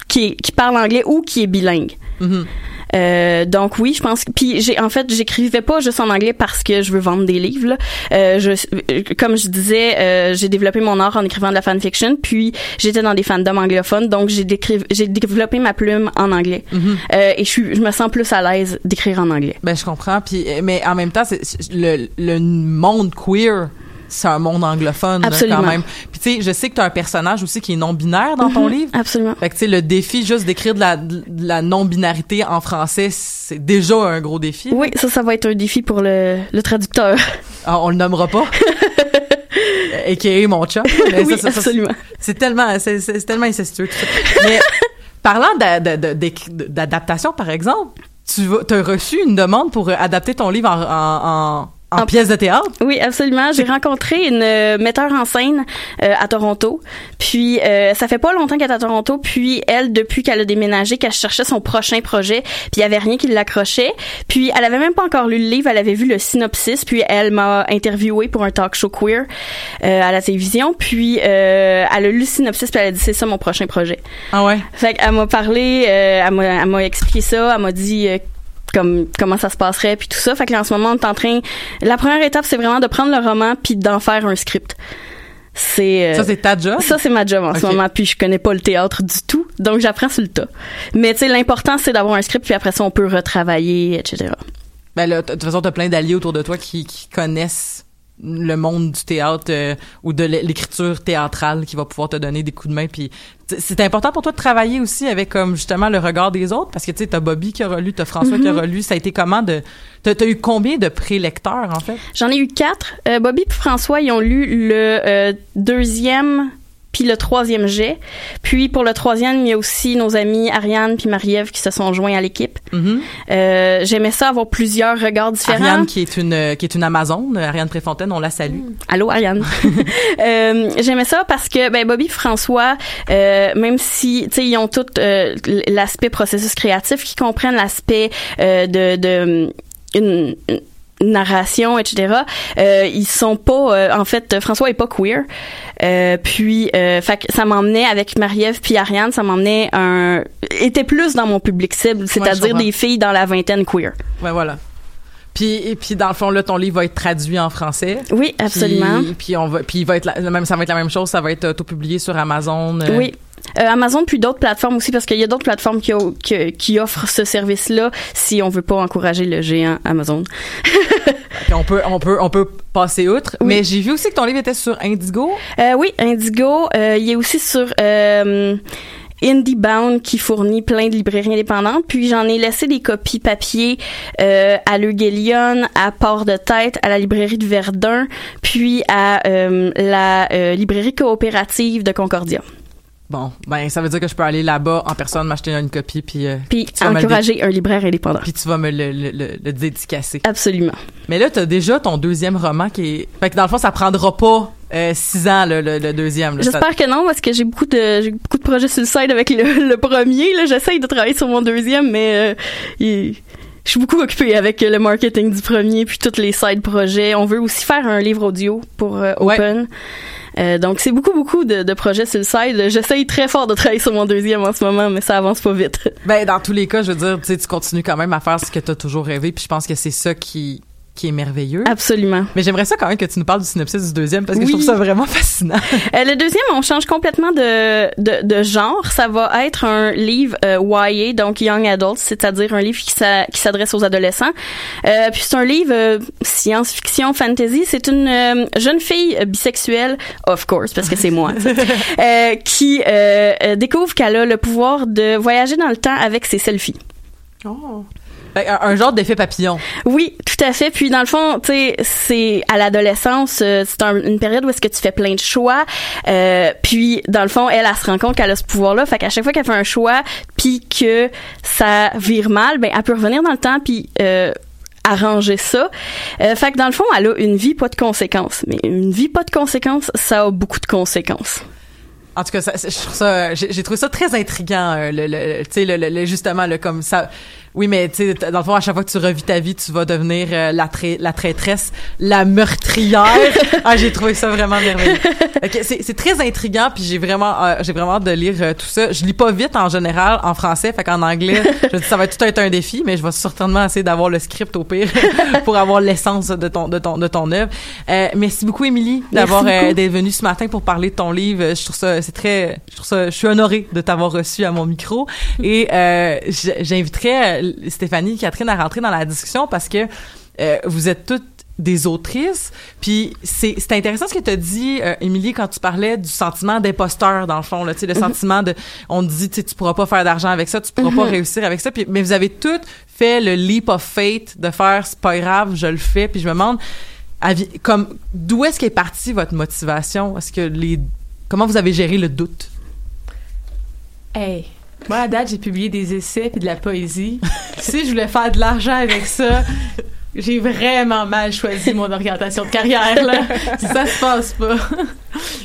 qui, qui parle anglais ou qui est bilingue. Mhm. Euh, donc oui, je pense. Puis j'ai en fait, j'écrivais pas juste en anglais parce que je veux vendre des livres. là. Euh, je, euh, comme je disais, euh, j'ai développé mon art en écrivant de la fanfiction. Puis j'étais dans des fandoms anglophones, donc j'ai développé ma plume en anglais. Euh, et je suis, je me sens plus à l'aise d'écrire en anglais. Ben, je comprends. Puis, mais en même temps, c'est- le, le monde queer, c'est un monde anglophone, là, quand même. Puis, tu sais, je sais que tu as un personnage aussi qui est non-binaire dans ton Mhm, livre. Absolument. Fait que, tu sais, le défi juste d'écrire de la, de la non-binarité en français, c'est déjà un gros défi. Oui, ça, ça va être un défi pour le, le traducteur. Ah, on le nommera pas? [LAUGHS] A.K.A. mon chat. Mais oui, ça, absolument. C'est tellement, c'est, tellement incestueux, tout ça. Mais, [LAUGHS] parlant d'adaptation, par exemple, tu as reçu une demande pour adapter ton livre en, en, en, en En- pièce de théâtre? Oui, absolument. J'ai rencontré une euh, metteur en scène euh, à Toronto. Puis euh, ça fait pas longtemps qu'elle est à Toronto. Puis elle, depuis qu'elle a déménagé, qu'elle cherchait son prochain projet, puis il y avait rien qui l'accrochait. Puis elle avait même pas encore lu le livre. Elle avait vu le synopsis. Puis elle m'a interviewé pour un talk show queer euh, à la télévision. Puis euh, elle a lu le synopsis. Puis elle a dit c'est ça mon prochain projet. Ah ouais? Fait qu'elle m'a parlé, euh, elle m'a elle m'a expliqué ça, elle m'a dit euh, comme comment ça se passerait puis tout ça. Fait que là, en ce moment on est en train la première étape c'est vraiment de prendre le roman puis d'en faire un script. C'est euh, Ça, c'est ta job? ça c'est ma job en ce moment puis je connais pas le théâtre du tout. Donc j'apprends sur le tas. Mais tu sais l'important c'est d'avoir un script puis après ça on peut retravailler etc. Ben là, de toute façon, t'as plein d'alliés autour de toi qui, qui connaissent le monde du théâtre euh, ou de l'é- l'écriture théâtrale qui va pouvoir te donner des coups de main puis c'est important pour toi de travailler aussi avec comme justement le regard des autres parce que tu sais t'as Bobby qui a relu t'as François qui a Mhm. relu ça a été comment de t'as t'as eu combien de prélecteurs en fait? J'en ai eu quatre. Euh, Bobby et François, ils ont lu le euh, deuxième puis le troisième jet. Puis pour le troisième, il y a aussi nos amis Ariane puis Marie-Ève qui se sont joints à l'équipe. Mhm. Euh, J'aimais ça avoir plusieurs regards différents. Ariane qui est une qui est une Amazone Ariane Préfontaine on la salue Allô Ariane. [LAUGHS] euh, J'aimais ça parce que ben Bobby et François, euh, même si tu sais ils ont tout l'aspect processus créatif, qui comprennent l'aspect de, de une, une narration, etc. Euh, ils sont pas, euh, en fait, François est pas queer. Euh, puis, euh, fait que ça m'emmenait avec Marie-Ève puis Ariane, ça m'emmenait un, était plus dans mon public cible, c'est-à-dire des filles dans la vingtaine queer. ouais voilà puis et puis dans le fond là ton livre va être traduit en français Oui, absolument. Puis, puis on va puis il va être la, même ça va être la même chose, ça va être auto-publié sur Amazon. euh, Oui. Euh, Amazon puis d'autres plateformes aussi parce qu'il y a d'autres plateformes qui, qui, qui offrent ce service-là si on veut pas encourager le géant Amazon. [LAUGHS] puis on peut on peut on peut passer outre, mais j'ai vu aussi que ton livre était sur Indigo. Euh, oui, Indigo, euh, il est aussi sur euh, IndieBound qui fournit plein de librairies indépendantes. Puis j'en ai laissé des copies papier euh, à Leguelion, à Port de Tête, à la librairie de Verdun, puis à euh, la euh, librairie coopérative de Concordia. Bon, ben ça veut dire que je peux aller là-bas en personne m'acheter une copie puis euh, Puis encourager un libraire indépendant. puis tu vas me le, le, le, le dédicacer. Absolument. Mais là t'as déjà ton deuxième roman qui est fait que dans le fond ça prendra pas euh, six ans le, le, le deuxième. Ça- J'espère que non, parce que j'ai beaucoup de j'ai beaucoup de projets sur le side avec le, le premier. Là, j'essaye de travailler sur mon deuxième, mais euh, il- je suis beaucoup occupée avec le marketing du premier puis tous les side projets. On veut aussi faire un livre audio pour euh, Ouais. Open. Euh, donc c'est beaucoup beaucoup de, de projets sur le side. J'essaye très fort de travailler sur mon deuxième en ce moment, mais ça avance pas vite. [LAUGHS] Ben dans tous les cas, je veux dire, tu tu continues quand même à faire ce que t'as toujours rêvé, puis je pense que c'est ça qui qui est merveilleux. Absolument. Mais j'aimerais ça quand même que tu nous parles du synopsis du deuxième parce que je trouve ça vraiment fascinant. [LAUGHS] Euh, le deuxième, on change complètement de, de, de genre. Ça va être un livre euh, YA, donc Young Adult, c'est-à-dire un livre qui s'a- qui s'adresse aux adolescents. Euh, puis c'est un livre science-fiction, fantasy. C'est une jeune fille bisexuelle, of course, parce que c'est moi, [LAUGHS] qui découvre qu'elle a le pouvoir de voyager dans le temps avec ses selfies. Oh. Fait Un, un genre d'effet papillon. Oui, tout à fait. Puis dans le fond, tu sais, c'est à l'adolescence, euh, c'est un- une période où est-ce que tu fais plein de choix. Euh, puis dans le fond, elle, elle se rend compte qu'elle a ce pouvoir-là. Fait qu'à chaque fois qu'elle fait un choix, puis que ça vire mal, ben elle peut revenir dans le temps puis euh, arranger ça. Euh, fait que dans le fond, elle a une vie pas de conséquences. Mais une vie pas de conséquences, ça a beaucoup de conséquences. En tout cas, ça, j'ai trouvé ça très intriguant, le, le- tu sais, le, le- le- justement, le, comme ça. Oui, mais tu sais, dans le fond, à chaque fois que tu revis ta vie, tu vas devenir euh, la, trai- la traîtresse, la meurtrière. [LAUGHS] ah, j'ai trouvé ça vraiment merveilleux. Ok, c'est très intriguant, puis j'ai vraiment, euh, j'ai vraiment hâte de lire euh, tout ça. Je lis pas vite en général en français, fait qu'en anglais, [LAUGHS] je dis ça va tout être un défi, mais je vais certainement essayer d'avoir le script au pire [LAUGHS] pour avoir l'essence de ton de ton de ton œuvre. Merci beaucoup, Émilie, d'avoir d'être venue ce matin pour parler de ton livre. Je trouve ça, c'est très, je trouve ça, je suis honorée de t'avoir reçu à mon micro. Et euh, j- j'inviterais euh, Stéphanie, Catherine à rentrer dans la discussion parce que euh, vous êtes toutes des autrices. Puis c'est c'est intéressant ce que tu as dit, euh, Émilie, quand tu parlais du sentiment d'imposteur, dans le fond. Là, le sentiment de... On te dit, tu tu pourras pas faire d'argent avec ça, tu pourras pas Mhm. réussir avec ça. Puis, mais vous avez toutes fait le leap of faith de faire, c'est pas grave, je le fais. Puis je me demande, comme d'où est-ce qu'est partie votre motivation? Est-ce que les... Comment vous avez géré le doute? Hey, moi, à date, j'ai publié des essais puis de la poésie. [LAUGHS] si je voulais faire de l'argent avec ça, j'ai vraiment mal choisi mon orientation de carrière, là. [LAUGHS] ça se passe pas.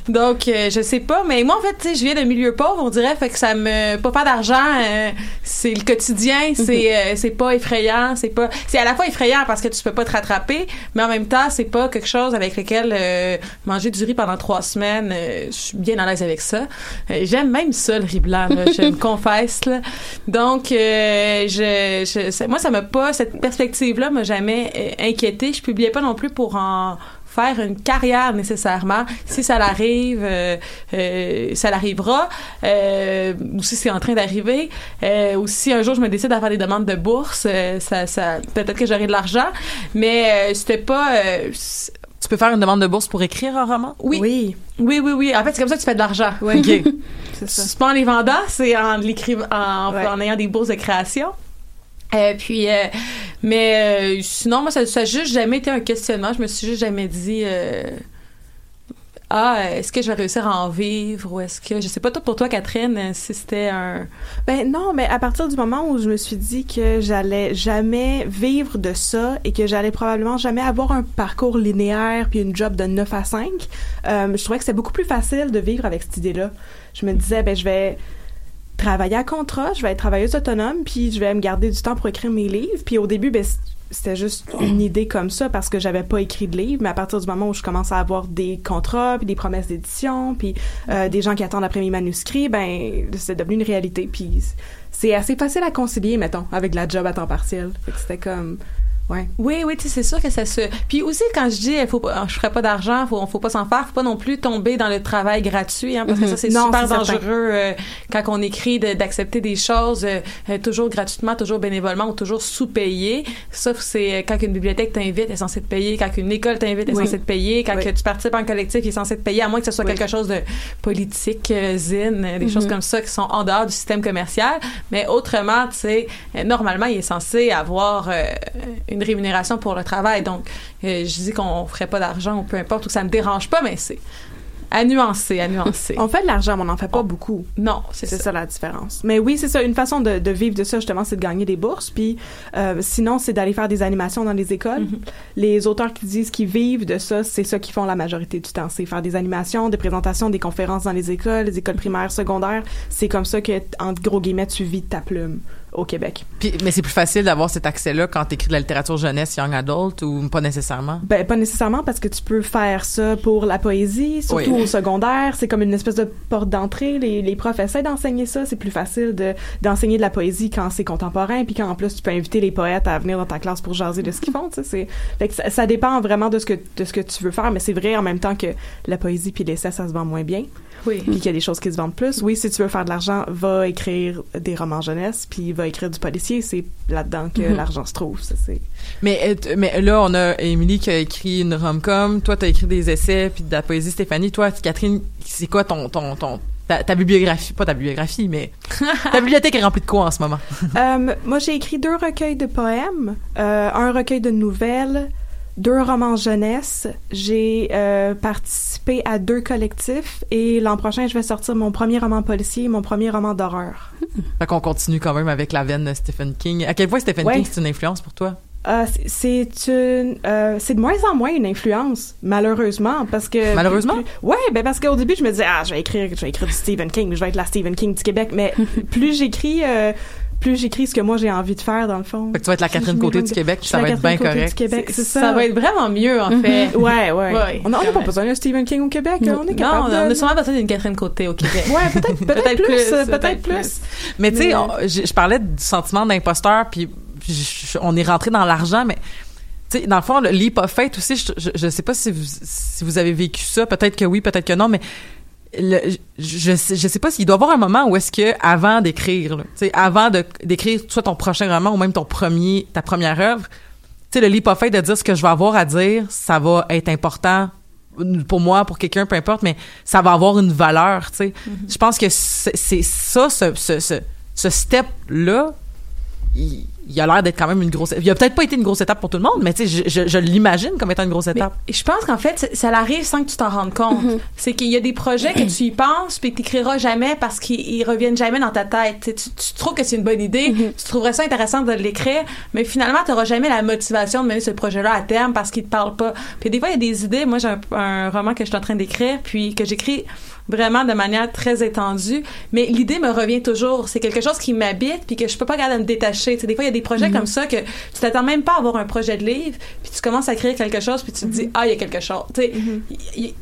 Donc, euh, je sais pas, mais moi, en fait, tu sais, je viens d'un milieu pauvre, on dirait, fait que ça me... Pas faire d'argent, euh, c'est le quotidien, c'est euh, c'est pas effrayant, c'est pas... C'est à la fois effrayant parce que tu peux pas te rattraper, mais en même temps, c'est pas quelque chose avec lequel euh, manger du riz pendant trois semaines, je suis bien à l'aise avec ça. J'aime même ça, le riz blanc, là, je me [LAUGHS] confesse, là. Donc, je, moi, ça m'a pas... Cette perspective-là m'a jamais euh, inquiétée. Je publiais pas non plus pour en faire une carrière nécessairement. Si ça l'arrive, euh, euh, ça l'arrivera. Euh, ou si c'est en train d'arriver. Euh, ou si un jour je me décide à faire des demandes de bourse, euh, ça, ça, peut-être que j'aurai de l'argent. Mais euh, c'était pas... euh, Tu peux faire une demande de bourse pour écrire un roman? oui. oui. Oui, oui, oui. En fait, c'est comme ça que tu fais de l'argent. Ouais. OK. [LAUGHS] C'est pas en les vendant, c'est en l'écrivant, en, Ouais. en ayant des bourses de création. Euh, puis, euh, mais euh, sinon, moi, ça, ça a juste jamais été un questionnement. Je me suis juste jamais dit, euh, ah, est-ce que je vais réussir à en vivre ou est-ce que, je sais pas, toi, pour toi, Catherine, euh, si c'était un. Ben non, mais à partir du moment où je me suis dit que j'allais jamais vivre de ça et que j'allais probablement jamais avoir un parcours linéaire puis une job de 9 à 5, euh, je trouvais que c'était beaucoup plus facile de vivre avec cette idée-là. Je me disais, ben je vais travailler à contrat, je vais être travailleuse autonome, puis je vais me garder du temps pour écrire mes livres. Puis au début, ben c'était juste une idée comme ça parce que j'avais pas écrit de livre, mais à partir du moment où je commence à avoir des contrats, puis des promesses d'édition, puis euh, des gens qui attendent après mes manuscrits, ben c'est devenu une réalité. Puis c'est assez facile à concilier, mettons, avec la job à temps partiel. C'était comme Ouais. Oui, oui, c'est sûr que ça se. Puis aussi, quand je dis, faut, pas- je ferai pas d'argent, faut, faut pas s'en faire, faut pas non plus tomber dans le travail gratuit, hein, parce que ça, c'est super c'est certain. dangereux euh, quand on écrit de- d'accepter des choses euh, euh, toujours gratuitement, toujours bénévolement ou toujours sous-payé. Sauf c'est euh, quand une bibliothèque t'invite, elle est censée te payer. Quand une école t'invite, elle est Oui. censée te payer. Quand Oui. que tu participes en collectif, il est censé te payer, à moins que ce soit Oui. quelque chose de politique, euh, zine, euh, des Mhm. choses comme ça qui sont en dehors du système commercial. Mais autrement, tu sais, normalement, il est censé avoir euh, une rémunération pour le travail. Donc, euh, je dis qu'on ferait pas d'argent ou peu importe, ou que ça me dérange pas, mais c'est à nuancer, à nuancer. [LAUGHS] On fait de l'argent, mais on n'en fait pas beaucoup. Non, c'est ça. ça la différence. Mais oui, c'est ça. Une façon de, de vivre de ça, justement, c'est de gagner des bourses. Puis euh, sinon, c'est d'aller faire des animations dans les écoles. Mhm. Les auteurs qui disent qu'ils vivent de ça, c'est ça qu'ils font la majorité du temps. C'est faire des animations, des présentations, des conférences dans les écoles, les écoles primaires, secondaires. C'est comme ça que, entre gros guillemets, tu vis de ta plume au Québec. Puis, mais c'est plus facile d'avoir cet accès-là quand tu écris de la littérature jeunesse, young adult ou pas nécessairement? Ben, pas nécessairement parce que tu peux faire ça pour la poésie, surtout Oui. au secondaire. C'est comme une espèce de porte d'entrée. Les, les profs essaient d'enseigner ça. C'est plus facile de, d'enseigner de la poésie quand c'est contemporain, puis quand en plus tu peux inviter les poètes à venir dans ta classe pour jaser de ce qu'ils font. C'est, fait que ça, ça dépend vraiment de ce que de ce que tu veux faire, mais c'est vrai en même temps que la poésie puis l'essai ça se vend moins bien, Oui. puis qu'il y a des choses qui se vendent plus. Oui, si tu veux faire de l'argent, va écrire des romans jeunesse, puis va écrire du policier. C'est là-dedans que Mhm. l'argent se trouve. Ça, Mais, euh, mais là, on a Émilie qui a écrit une rom-com. Toi, t'as écrit des essais puis de la poésie. Stéphanie, toi, Catherine, c'est quoi ton, ton, ton, ta, ta bibliographie? Pas ta bibliographie, mais [LAUGHS] ta bibliothèque est remplie de quoi en ce moment? Euh, moi, j'ai écrit deux recueils de poèmes, euh, un recueil de nouvelles, deux romans jeunesse. J'ai euh, participé à deux collectifs et l'an prochain, je vais sortir mon premier roman policier et mon premier roman d'horreur. Fait qu'on continue quand même avec la veine de Stephen King. À quel point Stephen Ouais. King, c'est une influence pour toi? Euh, c'est- une, euh, c'est de moins en moins une influence, malheureusement, parce que Malheureusement? plus- ouais, ben parce qu'au début je me disais ah je vais écrire, je vais écrire du Stephen King, je vais être la Stephen King du Québec, mais [LAUGHS] plus j'écris, euh, plus j'écris ce que moi j'ai envie de faire dans le fond. Fait que tu vas être la Catherine Côté du Québec, puis ça va être bien correct. Du Québec, c'est ça. Ça va être vraiment mieux, en fait. Ouais, ouais. Ouais, on n'a pas besoin d'un Stephen King au Québec. on est capable Non, de... on a sûrement besoin d'une Catherine Côté au Québec. Ouais, peut-être [LAUGHS] peut-être plus, peut-être plus. Mais tu sais, je parlais du sentiment d'imposteur, puis on est rentré dans l'argent, mais tu sais, dans le fond, le leap of faith aussi, je, je, je sais pas si vous, si vous avez vécu ça, peut-être que oui, peut-être que non, mais le, je, je sais, je sais pas s'il doit y avoir un moment où est-ce que avant d'écrire, tu sais, avant d'écrire soit ton prochain roman ou même ton premier, ta première œuvre, tu sais, le leap of faith de dire ce que je vais avoir à dire, ça va être important pour moi, pour quelqu'un, peu importe, mais ça va avoir une valeur, tu sais. Je pense que c'est c'est ça, ce, ce, ce, ce step-là, il, il a l'air d'être quand même une grosse... Il a peut-être pas été une grosse étape pour tout le monde, mais tu sais, je, je, je l'imagine comme étant une grosse étape. Mais je pense qu'en fait, ça- ça arrive sans que tu t'en rendes compte. C'est qu'il y a des projets que tu y penses puis que tu n'écriras jamais parce qu'ils ils reviennent jamais dans ta tête. Tu, trouves que c'est une bonne idée, tu trouverais ça intéressant de l'écrire, mais finalement, tu n'auras jamais la motivation de mener ce projet-là à terme parce qu'il te parle pas. Puis des fois, il y a des idées. Moi, j'ai un, un roman que je suis en train d'écrire puis que j'écris vraiment de manière très étendue, mais l'idée me revient toujours. C'est quelque chose qui m'habite puis que je peux pas garder à me détacher. Tu sais, des fois, il y a des projets comme ça que tu t'attends même pas à avoir un projet de livre, puis tu commences à écrire quelque chose, puis tu te dis, ah, il y a quelque chose. Tu sais, il- il-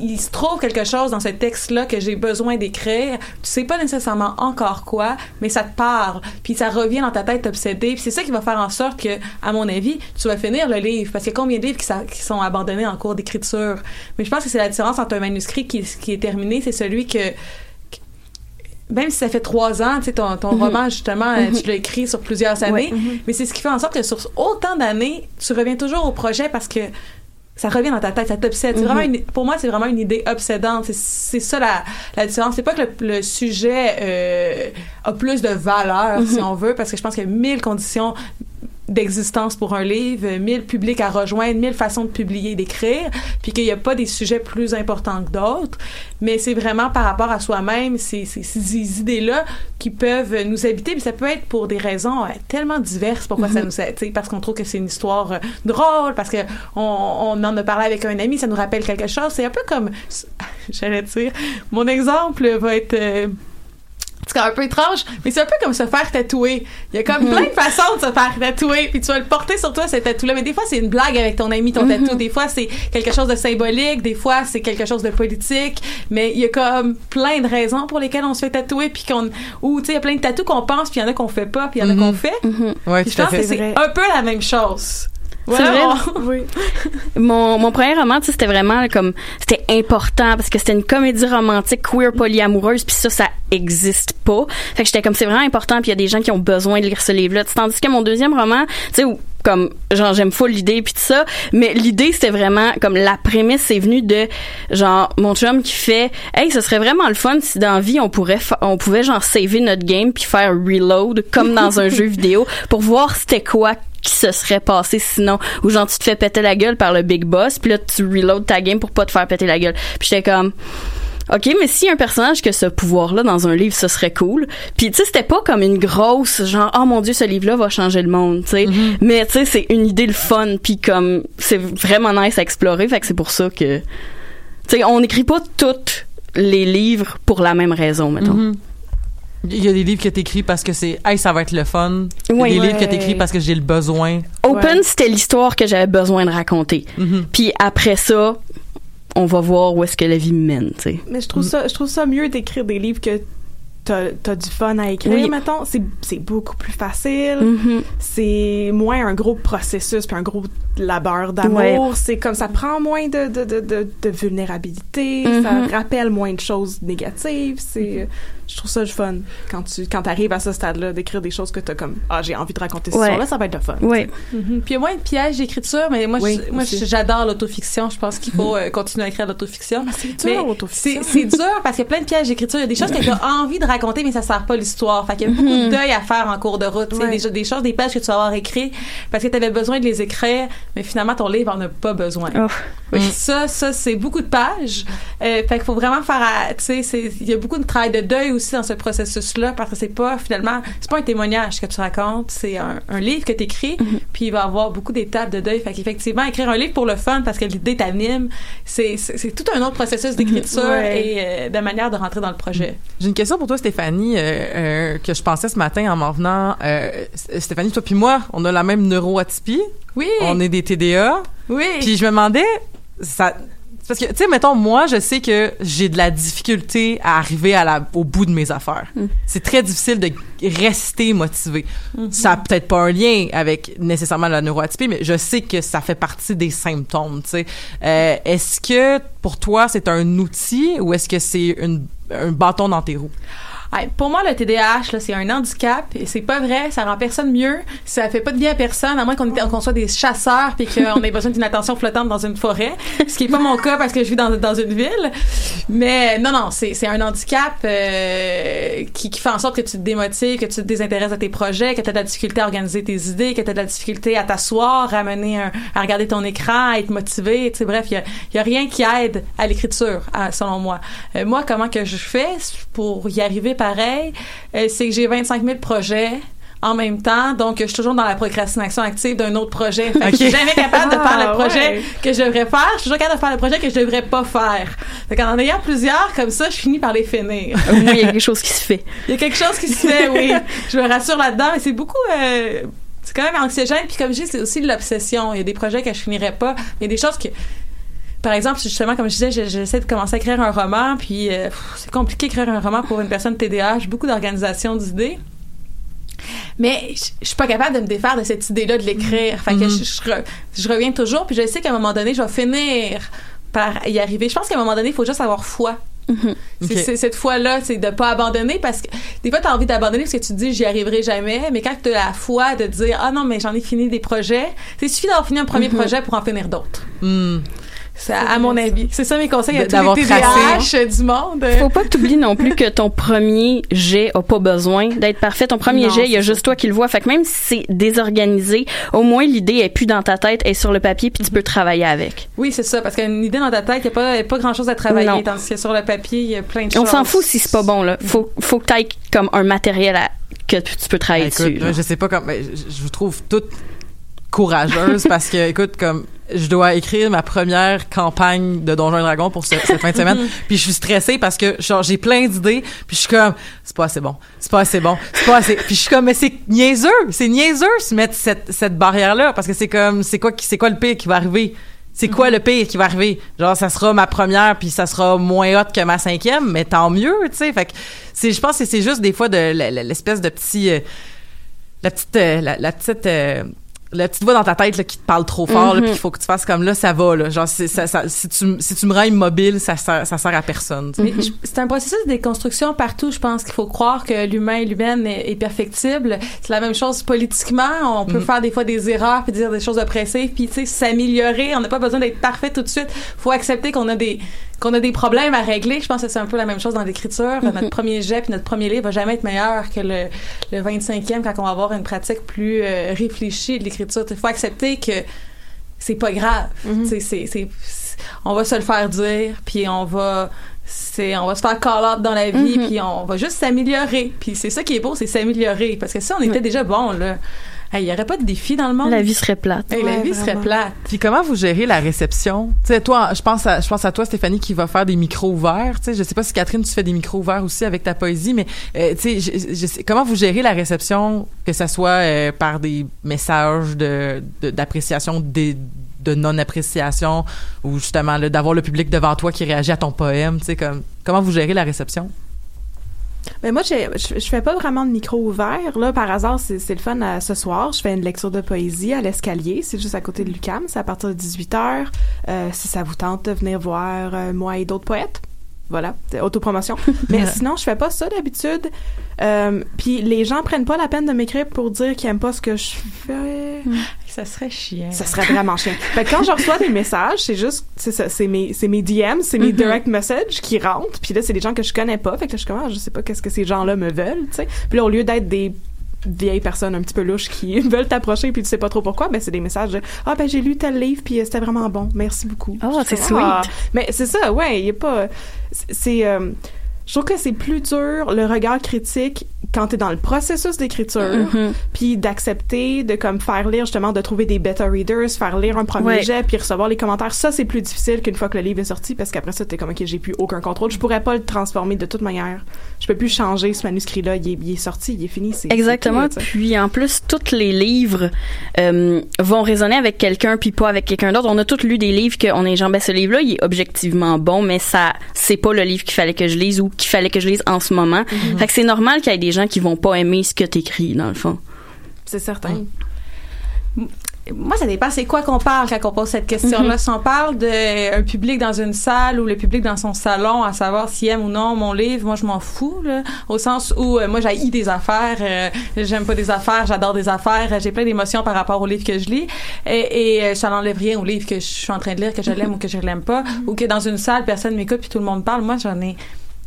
il se trouve quelque chose dans ce texte-là que j'ai besoin d'écrire. Tu sais pas nécessairement encore quoi, mais ça te parle. Puis ça revient dans ta tête obsédée. Puis c'est ça qui va faire en sorte que, à mon avis, tu vas finir le livre. Parce qu'il y a combien de livres qui, sont abandonnés en cours d'écriture? Mais je pense que c'est la différence entre un manuscrit qui, qui est terminé, c'est celui que même si ça fait trois ans, tu sais, ton, ton Mhm. roman, justement, euh, tu l'as écrit sur plusieurs années, Ouais. Mhm. mais c'est ce qui fait en sorte que sur autant d'années, tu reviens toujours au projet parce que ça revient dans ta tête, ça t'obsède. Mhm. vraiment une- pour moi, c'est vraiment une idée obsédante. C'est, ça la, la différence. C'est pas que le, le sujet euh, a plus de valeur, Mhm. si on veut, parce que je pense qu'il y a mille conditions d'existence pour un livre, mille publics à rejoindre, mille façons de publier, d'écrire, puis qu'il n'y a pas des sujets plus importants que d'autres, mais c'est vraiment par rapport à soi-même, ces, ces, ces idées-là qui peuvent nous habiter, puis ça peut être pour des raisons euh, tellement diverses pourquoi ça nous a- tu sais, parce qu'on trouve que c'est une histoire euh, drôle, parce que on, on en a parlé avec un ami, ça nous rappelle quelque chose, c'est un peu comme, [LAUGHS] j'allais dire, mon exemple va être... euh, c'est un peu étrange, mais c'est un peu comme se faire tatouer. Il y a comme Mhm. plein de façons de se faire tatouer, puis tu vas le porter sur toi, cet tatou-là. Mais des fois, c'est une blague avec ton ami, ton Mhm. tatou. Des fois, c'est quelque chose de symbolique. Des fois, c'est quelque chose de politique. Mais il y a comme plein de raisons pour lesquelles on se fait tatouer, puis qu'on... Ou, tu sais, il y a plein de tatous qu'on pense, puis il y en a qu'on fait pas, puis il y en a qu'on fait. Ouais, Puis je pense que fait. c'est un peu la même chose. C'est vrai? on- [LAUGHS] Oui. Mon, mon premier roman, tu sais, c'était vraiment comme c'était important parce que c'était une comédie romantique queer polyamoureuse puis ça ça existe pas. Fait que j'étais comme c'est vraiment important puis il y a des gens qui ont besoin de lire ce livre-là. Tandis que mon deuxième roman, tu sais où comme genre j'aime full l'idée puis tout ça, mais l'idée c'était vraiment comme la prémisse est venue de genre mon chum qui fait hey ce serait vraiment le fun si dans la vie on pourrait on pouvait genre saver notre game puis faire reload comme dans un [LAUGHS] jeu vidéo pour voir c'était quoi qui se serait passé sinon. Ou genre tu te fais péter la gueule par le big boss puis là tu reload ta game pour pas te faire péter la gueule. Puis j'étais comme OK, mais si un personnage qui a ce pouvoir-là dans un livre, ce serait cool. Puis tu sais, c'était pas comme une grosse genre oh mon dieu, ce livre-là va changer le monde, tu sais. Mais tu sais, c'est une idée le fun puis comme c'est vraiment nice à explorer, fait que c'est pour ça que tu sais, on n'écrit pas tous les livres pour la même raison, mettons. Mhm. Il y a des livres que t'écris parce que c'est hey ça va être le fun. Il y a Oui. des livres que t'écris parce que j'ai le besoin. Open, c'était l'histoire que j'avais besoin de raconter. Mhm. Puis après ça, on va voir où est-ce que la vie mène, tu sais. Mais je trouve ça, je trouve ça mieux d'écrire des livres que t'as as du fun à écrire, Oui. mettons. C'est c'est beaucoup plus facile. Mhm. C'est moins un gros processus puis un gros labeur d'amour. Ouais. C'est comme ça prend moins de, de, de, de, de vulnérabilité. Ça rappelle moins de choses négatives. C'est, je trouve ça le fun quand tu quand arrives à ce stade-là d'écrire des choses que t'as comme ah j'ai envie de raconter cette Ouais. histoire-là, ça va être le fun. Ouais. Mhm. Puis il y a moins de pièges d'écriture, mais moi, Oui, je- moi j'adore l'autofiction. Je pense qu'il faut [LAUGHS] euh, continuer à écrire l'autofiction. c'est dur, l'autofiction. C'est dur parce qu'il y a plein de pièges d'écriture. Il y a des choses que tu as [LAUGHS] envie de raconter, mais ça sert pas l'histoire. Fait qu'il y a beaucoup de deuil à faire en cours de route. Ouais. Des, des choses, des pages que tu vas avoir écrites parce que tu avais besoin de les écrire, mais finalement ton livre en a pas besoin. Oh. Oui, Ça, ça c'est beaucoup de pages. Euh, fait qu'il faut vraiment faire, à- tu sais, il y a beaucoup de travail de deuil aussi dans ce processus-là parce que c'est pas finalement, c'est pas un témoignage que tu racontes, c'est un, un livre que tu écris, puis il va avoir beaucoup d'étapes de deuil. Fait qu'effectivement, écrire un livre pour le fun parce que l'idée t'anime, c'est tout un autre processus d'écriture Ouais. et euh, de manière de rentrer dans le projet. J'ai une question pour toi, Stéphanie, euh, euh, que je pensais ce matin en m'en venant. Euh, Stéphanie, toi puis moi, on a la même neuroatypie. Oui. On est des TDA. Oui. Puis je me demandais, ça, parce que, tu sais, mettons, moi, je sais que j'ai de la difficulté à arriver à la, au bout de mes affaires. Mm. C'est très difficile de rester motivé. Ça a peut-être pas un lien avec nécessairement la neuroatypie, mais je sais que ça fait partie des symptômes, tu sais. Euh, est-ce que, pour toi, c'est un outil ou est-ce que c'est un bâton dans tes roues? Pour moi, le TDAH, c'est un handicap et c'est pas vrai. Ça rend personne mieux. Ça fait pas de bien à personne, à moins qu'on soit des chasseurs puis qu'on ait besoin d'une attention flottante dans une forêt. Ce qui est pas mon cas parce que je vis dans, une ville. Mais non, non, c'est un handicap euh, qui, fait en sorte que tu te démotives, que tu te désintéresses de tes projets, que tu as de la difficulté à organiser tes idées, que tu as de la difficulté à t'asseoir, à mener un, à regarder ton écran, à être motivé. Tu bref, il y a, rien qui aide à l'écriture, à- selon moi. Euh, moi, comment que je fais pour y arriver pareil, euh, c'est que j'ai 25 000 projets en même temps, donc je suis toujours dans la procrastination active d'un autre projet. Fait que Je suis jamais capable de faire Ah, le projet ouais. que je devrais faire. Je suis toujours capable de faire le projet que je devrais pas faire. Fait qu'en en ayant plusieurs comme ça, je finis par les finir. Au moins, il y a quelque chose qui se fait. Il y a quelque chose qui se fait, oui. Je me rassure là-dedans, mais c'est beaucoup. euh, c'est quand même anxiogène. Puis comme je dis, c'est aussi de l'obsession. Il y a des projets que je finirais pas. Il y a des choses que. Par exemple, justement, comme je disais, je- j'essaie de commencer à écrire un roman, puis euh, c'est compliqué d'écrire un roman pour une personne TDAH, beaucoup d'organisation d'idées. Mais je suis pas capable de me défaire de cette idée-là de l'écrire. Fait que je, je re- je reviens toujours, puis je sais qu'à un moment donné, je vais finir par y arriver. Je pense qu'à un moment donné, il faut juste avoir foi. C'est cette foi-là, c'est de pas abandonner parce que des fois, tu as envie d'abandonner parce que tu te dis j'y arriverai jamais, mais quand tu as la foi de dire ah non, mais j'en ai fini des projets, c'est suffit d'avoir fini un premier projet pour en finir d'autres. C'est à, mon avis. C'est ça mes conseils à De- tous d'avoir les tracé. Du monde. Faut pas que tu oublies non plus que ton premier jet a pas besoin d'être parfait. Ton premier Non, jet, il y a juste toi qui le vois. Fait que même si c'est désorganisé, au moins l'idée est plus dans ta tête, elle est sur le papier, puis tu peux travailler avec. Oui, c'est ça, parce qu'une idée dans ta tête, il n'y a pas, y a pas grand-chose à travailler, Non. tandis que sur le papier, il y a plein de On choses. s'en fout si c'est pas bon, là. Faut, faut que t'ailles comme un matériel à- que tu peux travailler Écoute, dessus. là. je sais pas comme mais je, je vous trouve toute courageuse parce que [LAUGHS] écoute comme je dois écrire ma première campagne de Donjons et Dragons pour ce- cette fin de semaine [LAUGHS] puis je suis stressée parce que genre j'ai plein d'idées puis je suis comme c'est pas assez bon c'est pas assez bon c'est pas assez puis je suis comme mais c'est niaiseux c'est niaiseux se mettre cette cette barrière là parce que c'est comme c'est quoi c'est quoi le pire qui va arriver? C'est quoi le pire qui va arriver? Genre, ça sera ma première, puis ça sera moins hot que ma cinquième, mais tant mieux, tu sais. Fait que c'est, je pense que c'est juste des fois de l'espèce de petit, euh, la petite, euh, la, la petite, euh, la petite voix dans ta tête là, qui te parle trop fort, là, Mhm. puis il faut que tu fasses comme là, ça va, là. Genre, c'est- ça, ça- si tu, si tu me rends immobile, ça sert, ça sert à personne. Mais je- c'est un processus de déconstruction partout. Je pense qu'il faut croire que l'humain et l'humaine est, est perfectible. C'est la même chose politiquement. On peut Mhm. faire des fois des erreurs puis dire des choses oppressives puis tu sais s'améliorer. On n'a pas besoin d'être parfait tout de suite. Faut accepter qu'on a des qu'on a des problèmes à régler. Je pense que c'est un peu la même chose dans l'écriture. Notre premier jet puis notre premier livre va jamais être meilleur que le, le 25e quand on va avoir une pratique plus euh, réfléchie de l'écriture. Il faut accepter que c'est pas grave. C'est, c'est- on va se le faire dire, puis on va, c'est, on va se faire call out dans la vie, Mhm. puis on va juste s'améliorer. Puis c'est ça qui est beau, c'est s'améliorer. Parce que si on était déjà bon, là, hey, il y aurait pas de défi dans le monde? La vie serait plate. Hey, la vie serait plate. Puis comment vous gérez la réception? Tu sais, toi, je pense à, je pense à toi, Stéphanie, qui va faire des micros ouverts. Tu sais, je sais pas si Catherine, tu fais des micros ouverts aussi avec ta poésie, mais euh, tu sais, je- je sais- comment vous gérez la réception, que ça soit euh, par des messages de de- d'appréciation, des- de non-appréciation, ou justement là, d'avoir le public devant toi qui réagit à ton poème. Tu sais, comme comment vous gérez la réception? Mais moi, je, je fais pas vraiment de micro ouvert. Là, par hasard, c'est le fun à- ce soir. Je fais une lecture de poésie à l'escalier. C'est juste à côté de l'UCAM. C'est à partir de 18h. si ça vous tente de venir voir euh, moi et d'autres poètes. Voilà, c'est autopromotion. [LAUGHS] Mais sinon, je fais pas ça d'habitude. Euh, Puis les gens prennent pas la peine de m'écrire pour dire qu'ils aiment pas ce que je fais. Ça serait chiant. Ça serait vraiment chiant. [LAUGHS] Fait que quand je reçois des messages, c'est juste, c'est ça, c'est mes, c'est mes DM, c'est mes direct messages qui rentrent. Puis là, c'est des gens que je connais pas. Fait que là, je suis comme, ah, je sais pas qu'est-ce que ces gens-là me veulent, tu sais. Puis là, au lieu d'être des vieilles personnes un petit peu louches qui [LAUGHS] veulent t'approcher puis tu sais pas trop pourquoi, ben c'est des messages de, ah, ben j'ai lu tel livre puis euh, c'était vraiment bon. Merci beaucoup. Oh, c'est Ah. sweet. Mais c'est ça, ouais, il y a pas, c'est, c'est, euh, je trouve que c'est plus dur le regard critique quand t'es dans le processus d'écriture, Mhm. puis d'accepter de comme faire lire justement de trouver des beta readers, faire lire un premier Ouais. jet, puis recevoir les commentaires, ça c'est plus difficile qu'une fois que le livre est sorti parce qu'après ça t'es comme ok j'ai plus aucun contrôle, je pourrais pas le transformer de toute manière, je peux plus changer ce manuscrit là, il est, il est sorti, il est fini, c'est Exactement. là, sais. Puis en plus, tous les livres euh, vont résonner avec quelqu'un puis pas avec quelqu'un d'autre. On a tous lu des livres qu'on est genre ben ce livre-là, il est objectivement bon, mais ça c'est pas le livre qu'il fallait que je lise ou qu'il fallait que je lise en ce moment. Mhm. Fait que c'est normal qu'il y ait des gens qui vont pas aimer ce que t'écris dans le fond. C'est certain. Moi, ça dépend. C'est quoi qu'on parle quand on pose cette question-là? Mhm. Si on parle d'un public dans une salle ou le public dans son salon, à savoir s'il aime ou non mon livre, moi, je m'en fous, là. Au sens où, euh, moi, j'haïs des affaires, euh, j'aime pas des affaires, j'adore des affaires, euh, j'ai plein d'émotions par rapport au livre que je lis. Et, et euh, ça n'enlève rien au livre que je suis en train de lire, que je l'aime ou que je l'aime pas, ou que dans une salle, personne m'écoute puis tout le monde parle. Moi, j'en ai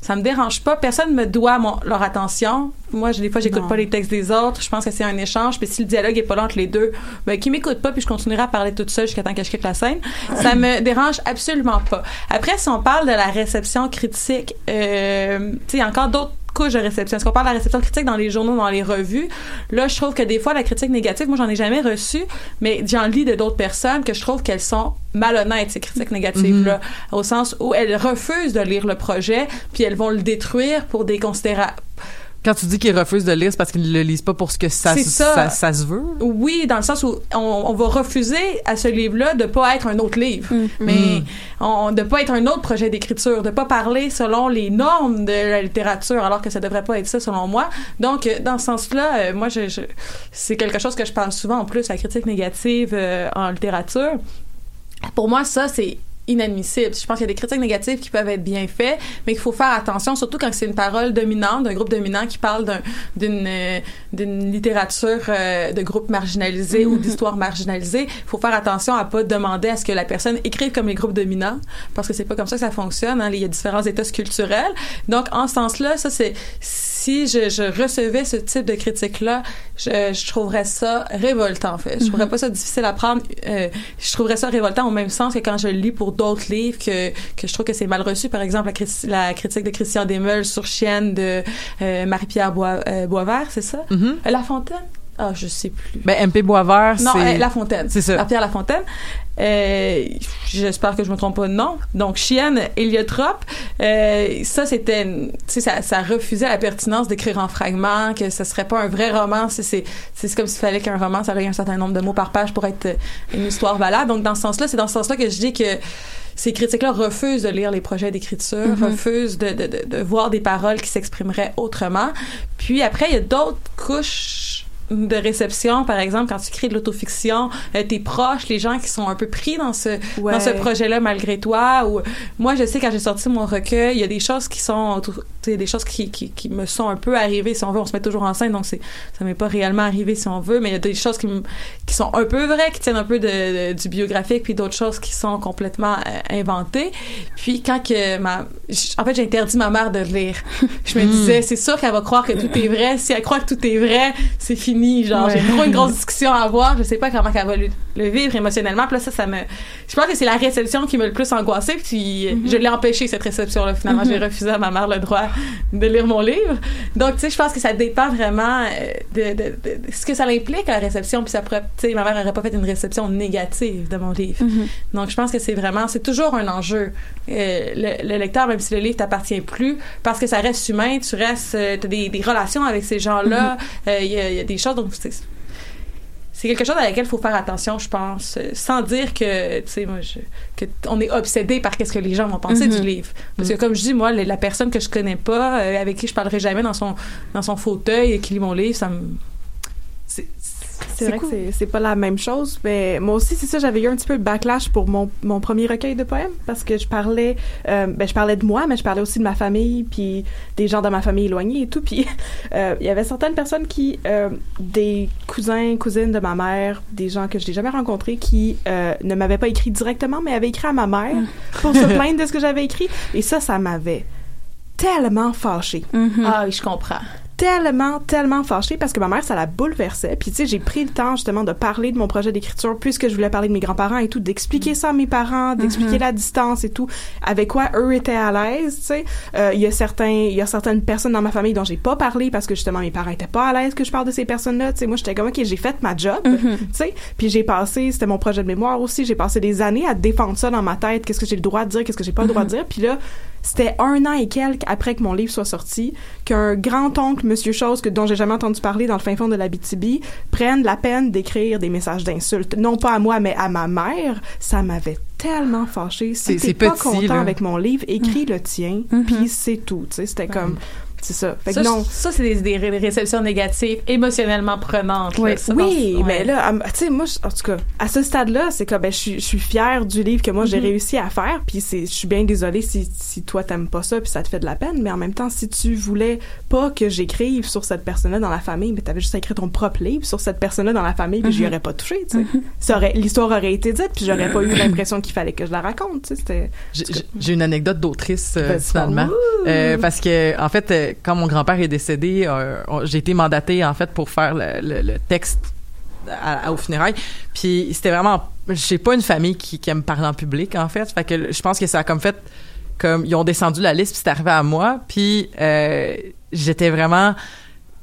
ça me dérange pas. Personne me doit mon- leur attention. Moi, je- des fois, j'écoute pas les textes des autres. Je pense que c'est un échange. Puis si le dialogue est pas là entre les deux, ben, qui m'écoute pas, puis je continuerai à parler toute seule jusqu'à temps que je quitte la scène. Ça me dérange absolument pas. Après, si on parle de la réception critique, euh, tu sais, il y a encore d'autres couches de réception. Est-ce qu'on parle de la réception critique dans les journaux, dans les revues? Là, je trouve que des fois, la critique négative, moi, j'en ai jamais reçu, mais j'en lis de d'autres personnes que je trouve qu'elles sont malhonnêtes, ces critiques négatives-là, au sens où elles refusent de lire le projet, puis elles vont le détruire pour des considérations. Quand tu dis qu'ils refusent de lire, c'est parce qu'ils ne le lisent pas pour ce que ça, C'est ça. ça. ça se veut? Oui, dans le sens où on, on va refuser à ce livre-là de pas être un autre livre, mais on, de pas être un autre projet d'écriture, de pas parler selon les normes de la littérature, alors que ça devrait pas être ça selon moi. Donc, euh, dans ce sens-là, euh, moi, je, je- c'est quelque chose que je parle souvent en plus, la critique négative euh, en littérature. Pour moi, ça, c'est inadmissible. Je pense qu'il y a des critiques négatives qui peuvent être bien faites, mais qu'il faut faire attention, surtout quand c'est une parole dominante, d'un groupe dominant qui parle d'une euh, d'une littérature euh, de groupe marginalisé ou d'histoire marginalisée. Il faut faire attention à pas demander à ce que la personne écrive comme les groupes dominants, parce que c'est pas comme ça que ça fonctionne. hein. Il y a différents états culturels. Donc, en ce sens-là, ça c'est si je, je recevais ce type de critique-là, je, je trouverais ça révoltant, en fait. Je trouverais pas ça difficile à prendre. Euh, je trouverais ça révoltant au même sens que quand je lis pour d'autres livres que, que je trouve que c'est mal reçu. Par exemple, la, cri- la critique de Christian Desmeules sur Chienne de euh, Marie-Pierre Bois, euh, Boisvert, c'est ça? Mhm. Euh, La Fontaine? Ah, je sais plus. Ben, MP Boisvert, Non, c'est... euh, La Fontaine. C'est ça. Pierre La Fontaine. Euh, J'espère que je me trompe pas de nom. Donc, Chienne, Héliotrope, euh, ça, c'était... Tu sais, ça, ça refusait la pertinence d'écrire en fragments, que ce serait pas un vrai roman. C'est- C'est c'est comme s'il fallait qu'un roman, ça ait un certain nombre de mots par page pour être euh, une histoire valable. Donc, dans ce sens-là, c'est dans ce sens-là que je dis que ces critiques-là refusent de lire les projets d'écriture, Mhm. refusent de, de, de, de voir des paroles qui s'exprimeraient autrement. Puis après, il y a d'autres couches de réception, par exemple, quand tu crées de l'autofiction, euh, tes proches, les gens qui sont un peu pris dans ce Ouais. dans ce projet-là malgré toi. Ou moi, je sais quand j'ai sorti mon recueil, il y a des choses qui sont, tu sais, des choses qui, qui, qui me sont un peu arrivées. Si on veut, on se met toujours en scène, donc c'est ça m'est pas réellement arrivé si on veut, mais il y a des choses qui, qui sont un peu vraies, qui tiennent un peu de, de- du biographique, puis d'autres choses qui sont complètement euh, inventées. Puis quand que ma, en fait, j'ai interdit ma mère de lire. [LAUGHS] Je me disais, c'est sûr qu'elle va croire que tout est vrai. Si elle croit que tout est vrai, c'est fini. Genre, Ouais. j'ai trop une grosse discussion à avoir. Je sais pas comment elle va le, le vivre émotionnellement. Puis là, ça, ça me, je pense que c'est la réception qui m'a le plus angoissée. Puis Mm-hmm. je l'ai empêché cette réception-là. Finalement, j'ai refusé à ma mère le droit de lire mon livre. Donc, tu sais, je pense que ça dépend vraiment euh, de, de, de- de ce que ça implique la réception. Puis ça pourrait, tu sais, ma mère n'aurait pas fait une réception négative de mon livre. Donc, je pense que c'est vraiment, c'est toujours un enjeu. Euh, le, le lecteur, même si le livre t'appartient plus, parce que ça reste humain, tu restes, euh, t'as des, des relations avec ces gens-là. Euh, Il y, y a des choses, donc c'est quelque chose à laquelle il faut faire attention, je pense, euh, sans dire que, tu sais, moi, je, que t- on est obsédé par qu'est-ce que les gens vont penser Mhm. du livre. Parce que, comme je dis, moi, la la personne que je connais pas, euh, avec qui je parlerai jamais dans son, dans son fauteuil et qui lit mon livre, ça me. C'est vrai que c'est- c'est pas la même chose, mais moi aussi, c'est ça, j'avais eu un petit peu de backlash pour mon, mon premier recueil de poèmes parce que je parlais, euh, ben, je parlais de moi, mais je parlais aussi de ma famille, puis des gens de ma famille éloignés et tout. Puis [LAUGHS] euh, il y avait certaines personnes qui, euh, des cousins, cousines de ma mère, des gens que je n'ai jamais rencontrés, qui euh, ne m'avaient pas écrit directement, mais avaient écrit à ma mère pour se [LAUGHS] plaindre de ce que j'avais écrit. Et ça, ça m'avait tellement fâchée. Mhm. Ah oui, je comprends. Tellement, tellement fâchée parce que ma mère, ça la bouleversait. Puis, tu sais, j'ai pris le temps, justement, de parler de mon projet d'écriture, puisque je voulais parler de mes grands-parents et tout, d'expliquer ça à mes parents, d'expliquer Mhm. la distance et tout, avec quoi eux étaient à l'aise, tu sais. Euh, Il y a certains, il y a certaines personnes dans ma famille dont j'ai pas parlé parce que, justement, mes parents étaient pas à l'aise que je parle de ces personnes-là, tu sais. Moi, j'étais comme, OK, j'ai fait ma job, Mhm. tu sais. Puis j'ai passé, c'était mon projet de mémoire aussi, j'ai passé des années à défendre ça dans ma tête, qu'est-ce que j'ai le droit de dire, qu'est-ce que j'ai pas le droit de dire. Puis là, c'était un an et quelques après que mon livre soit sorti, qu'un grand-oncle, Monsieur Chose, que, dont j'ai jamais entendu parler dans le fin fond de la BTB, prenne la peine d'écrire des messages d'insultes. Non pas à moi, mais à ma mère. Ça m'avait tellement fâché. C'est- Si t'es pas petit, content là. avec mon livre, écris le tien, puis c'est tout. C'était comme... C'est ça. Fait que Ça, non. ça, c'est des, des ré- réceptions négatives, émotionnellement prenantes. là, ça, oui, dans- ouais. mais là, tu sais, moi, en tout cas, à ce stade-là, c'est comme, ben, je suis, fière du livre que moi j'ai Mhm. réussi à faire, puis c'est, je suis bien désolée si, si toi t'aimes pas ça, puis ça te fait de la peine, mais en même temps, si tu voulais pas que j'écrive sur cette personne-là dans la famille, mais t'avais juste à écrire ton propre livre sur cette personne-là dans la famille, puis j'y Mhm. aurais pas touché, tu sais. Aurait, l'histoire aurait été dite, puis j'aurais pas eu [CLEARS THROAT] l'impression qu'il fallait que je la raconte, tu sais. J'ai- une anecdote d'autrice euh, Ben, finalement! Euh, parce que en fait, euh, quand mon grand-père est décédé, euh, j'ai été mandatée en fait pour faire le, le- texte aux funérailles. Puis c'était vraiment, j'ai pas une famille qui, qui aime parler en public en fait. Fait que je pense que ça a comme fait, comme ils ont descendu la liste puis c'est arrivé à moi. Puis euh, j'étais vraiment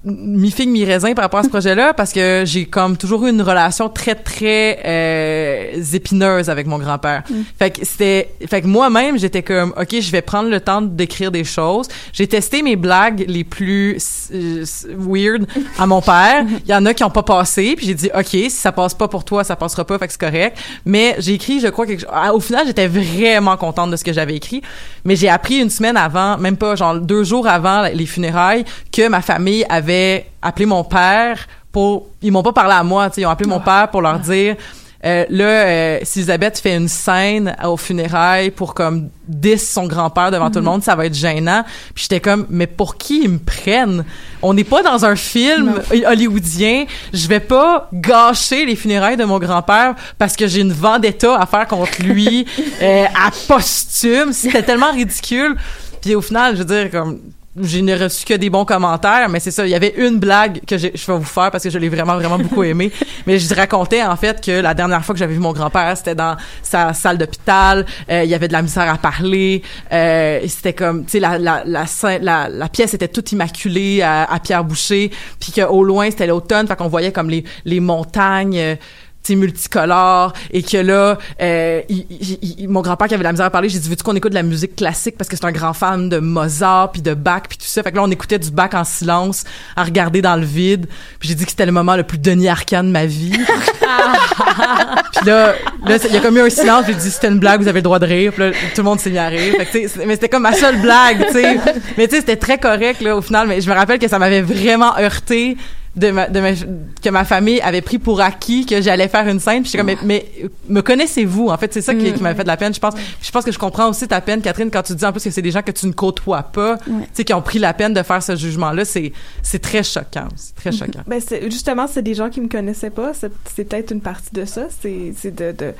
mi-figue, mi-raisin par rapport à ce projet-là parce que j'ai comme toujours eu une relation très, très euh, épineuse avec mon grand-père. Fait que c'était... Fait que moi-même, j'étais comme, OK, je vais prendre le temps d'écrire des choses. J'ai testé mes blagues les plus euh, weird à mon père. Il y en a qui ont pas passé, puis j'ai dit, OK, si ça passe pas pour toi, ça passera pas, fait que c'est correct. Mais j'ai écrit, je crois, quelque ah, Au final, j'étais vraiment contente de ce que j'avais écrit. Mais j'ai appris une semaine avant, même pas, genre deux jours avant les funérailles, que ma famille avait appelé mon père pour... Ils m'ont pas parlé à moi, tu sais, ils ont appelé mon père pour leur dire... Euh, là, euh, si Elisabeth fait une scène aux funérailles pour comme 10 son grand-père devant tout le monde, ça va être gênant. Puis j'étais comme, mais pour qui ils me prennent? On n'est pas dans un film hollywoodien. Je vais pas gâcher les funérailles de mon grand-père parce que j'ai une vendetta à faire contre lui [LAUGHS] euh, à posthume. C'était tellement ridicule. Puis au final, je veux dire, comme je n'ai reçu que des bons commentaires, mais c'est ça. Il y avait une blague que je vais vous faire parce que je l'ai vraiment, vraiment beaucoup aimé. [LAUGHS] mais je racontais, en fait, que la dernière fois que j'avais vu mon grand-père, c'était dans sa salle d'hôpital. Euh, il y avait de la misère à parler. Euh, c'était comme, tu sais, la, la, la, la pièce était toute immaculée à, à Pierre Boucher. Puis qu'au loin, c'était l'automne. Fait qu'on voyait comme les, les montagnes. euh, multicolores et que là euh, il- il- il- mon grand-père qui avait de la misère à parler j'ai dit veux-tu qu'on écoute de la musique classique? Parce que c'est un grand fan de Mozart puis de Bach puis tout ça. Fait que là on écoutait du Bach en silence à regarder dans le vide. Puis j'ai dit que c'était le moment le plus Denis Arcand de ma vie. [LAUGHS] Puis là là il y a comme eu un silence j'ai dit c'était une blague vous avez le droit de rire. Puis là tout le monde s'est mis à rire. Fait que, mais c'était comme ma seule blague tu sais. Mais tu sais c'était très correct là au final. Mais je me rappelle que ça m'avait vraiment heurté de ma, de ma- que ma famille avait pris pour acquis que j'allais faire une scène. Puis comme, mais, mais me connaissez-vous? En fait, c'est ça qui, qui m'a fait de la peine. Je pense, puis je pense que je comprends aussi ta peine, Catherine, quand tu dis en plus que c'est des gens que tu ne côtoies pas, tu sais, qui ont pris la peine de faire ce jugement-là. C'est, c'est très choquant. C'est très choquant. Ben justement c'est des gens qui me connaissaient pas. C'est c'est peut-être une partie de ça. C'est c'est de, de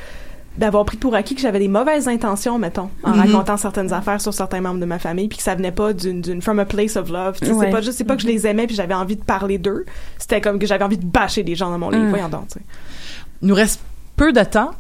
d'avoir pris pour acquis que j'avais des mauvaises intentions, mettons, en Mhm. racontant certaines affaires sur certains membres de ma famille, puis que ça venait pas d'une d'une from a place of love. Ouais. C'est pas juste c'est pas que je les aimais puis j'avais envie de parler d'eux. C'était comme que j'avais envie de bâcher des gens dans mon livre. Mhm. Voyons donc. tu sais. Il nous reste peu de temps.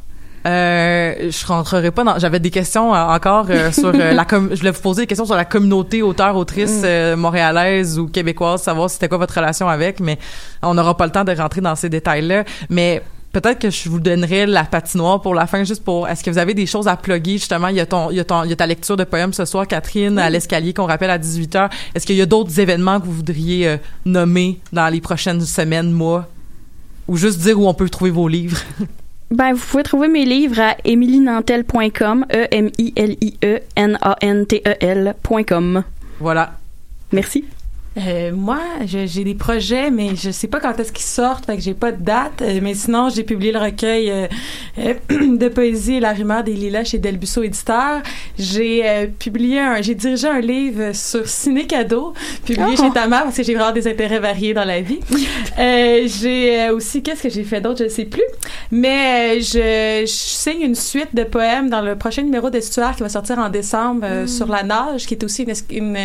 Euh, je rentrerai pas dans. J'avais des questions euh, encore euh, [LAUGHS] sur euh, la. Com je voulais vous poser des questions sur la communauté auteur-autrice Mm. euh, montréalaise ou québécoise, savoir c'était quoi votre relation avec, mais on n'aura pas le temps de rentrer dans ces détails-là. Mais peut-être que je vous donnerai la patinoire pour la fin, juste pour. Est-ce que vous avez des choses à plugger justement? Il y a ton, il y a ton, il y a ta lecture de poèmes ce soir, Catherine, à l'escalier qu'on rappelle à 18 h Est-ce qu'il y a d'autres événements que vous voudriez euh, nommer dans les prochaines semaines, mois, ou juste dire où on peut trouver vos livres? [LAUGHS] Ben, vous pouvez trouver mes livres à emilinantel.com, E E-M-I-L-I-E-N-A-N-T-E-L.com. Voilà. Merci. Euh, moi, j'ai des projets, mais je sais pas quand est-ce qu'ils sortent, fait que j'ai pas de date. Euh, mais sinon, j'ai publié le recueil euh, [CLEARS THROAT] de poésie La rumeur des lilas chez Delbusso Éditeur. J'ai publié un, j'ai dirigé un livre sur ciné cadeau, publié Oh. chez Tamar parce que j'ai vraiment des intérêts variés dans la vie. J'ai aussi, qu'est-ce que j'ai fait d'autre, je sais plus. Mais je, je signe une suite de poèmes dans le prochain numéro d'Estuaire qui va sortir en décembre euh, sur la nage, qui est aussi une, une,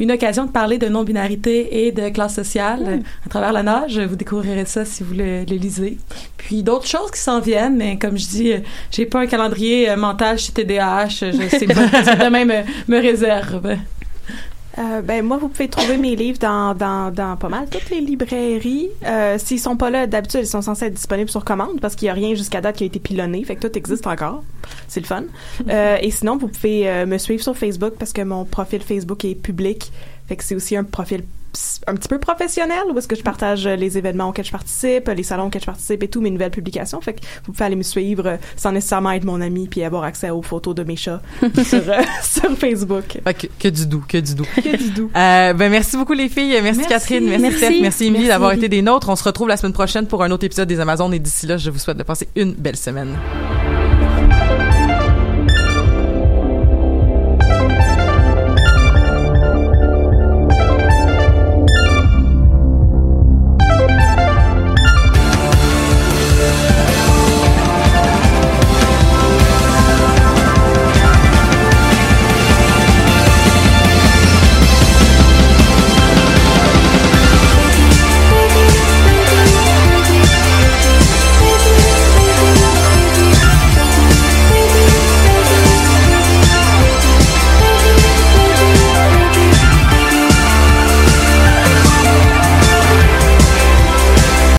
une occasion de parler de non-binarité et de classe sociale Mm. euh, à travers la nage. Vous découvrirez ça si vous le, le lisez. Puis d'autres choses qui s'en viennent, mais comme je dis, j'ai pas un calendrier euh, mental chez TDAH. [LAUGHS] Je sais pas, c'est demain me, me réserve. Euh, ben moi, vous pouvez trouver mes livres dans, dans, dans pas mal toutes les librairies. Euh, S'ils sont pas là, d'habitude, ils sont censés être disponibles sur commande parce qu'il y a rien jusqu'à date qui a été pilonné, fait que tout existe encore. C'est le fun. [LAUGHS] Euh, et sinon, vous pouvez euh, me suivre sur Facebook parce que mon profil Facebook est public, fait que c'est aussi un profil un petit peu professionnel où est-ce que je partage euh, les événements auxquels je participe, les salons auxquels je participe et tout, mes nouvelles publications. Fait que vous pouvez aller me suivre euh, sans nécessairement être mon ami puis avoir accès aux photos de mes chats [LAUGHS] [LAUGHS] sur, euh, sur Facebook. Fait que, que du doux, que du doux. Que du doux. Euh, ben merci beaucoup les filles, merci, Merci. Catherine, merci, Merci. Steph, merci Émilie d'avoir été des nôtres. On se retrouve la semaine prochaine pour un autre épisode des Amazones et d'ici là, je vous souhaite de passer une belle semaine.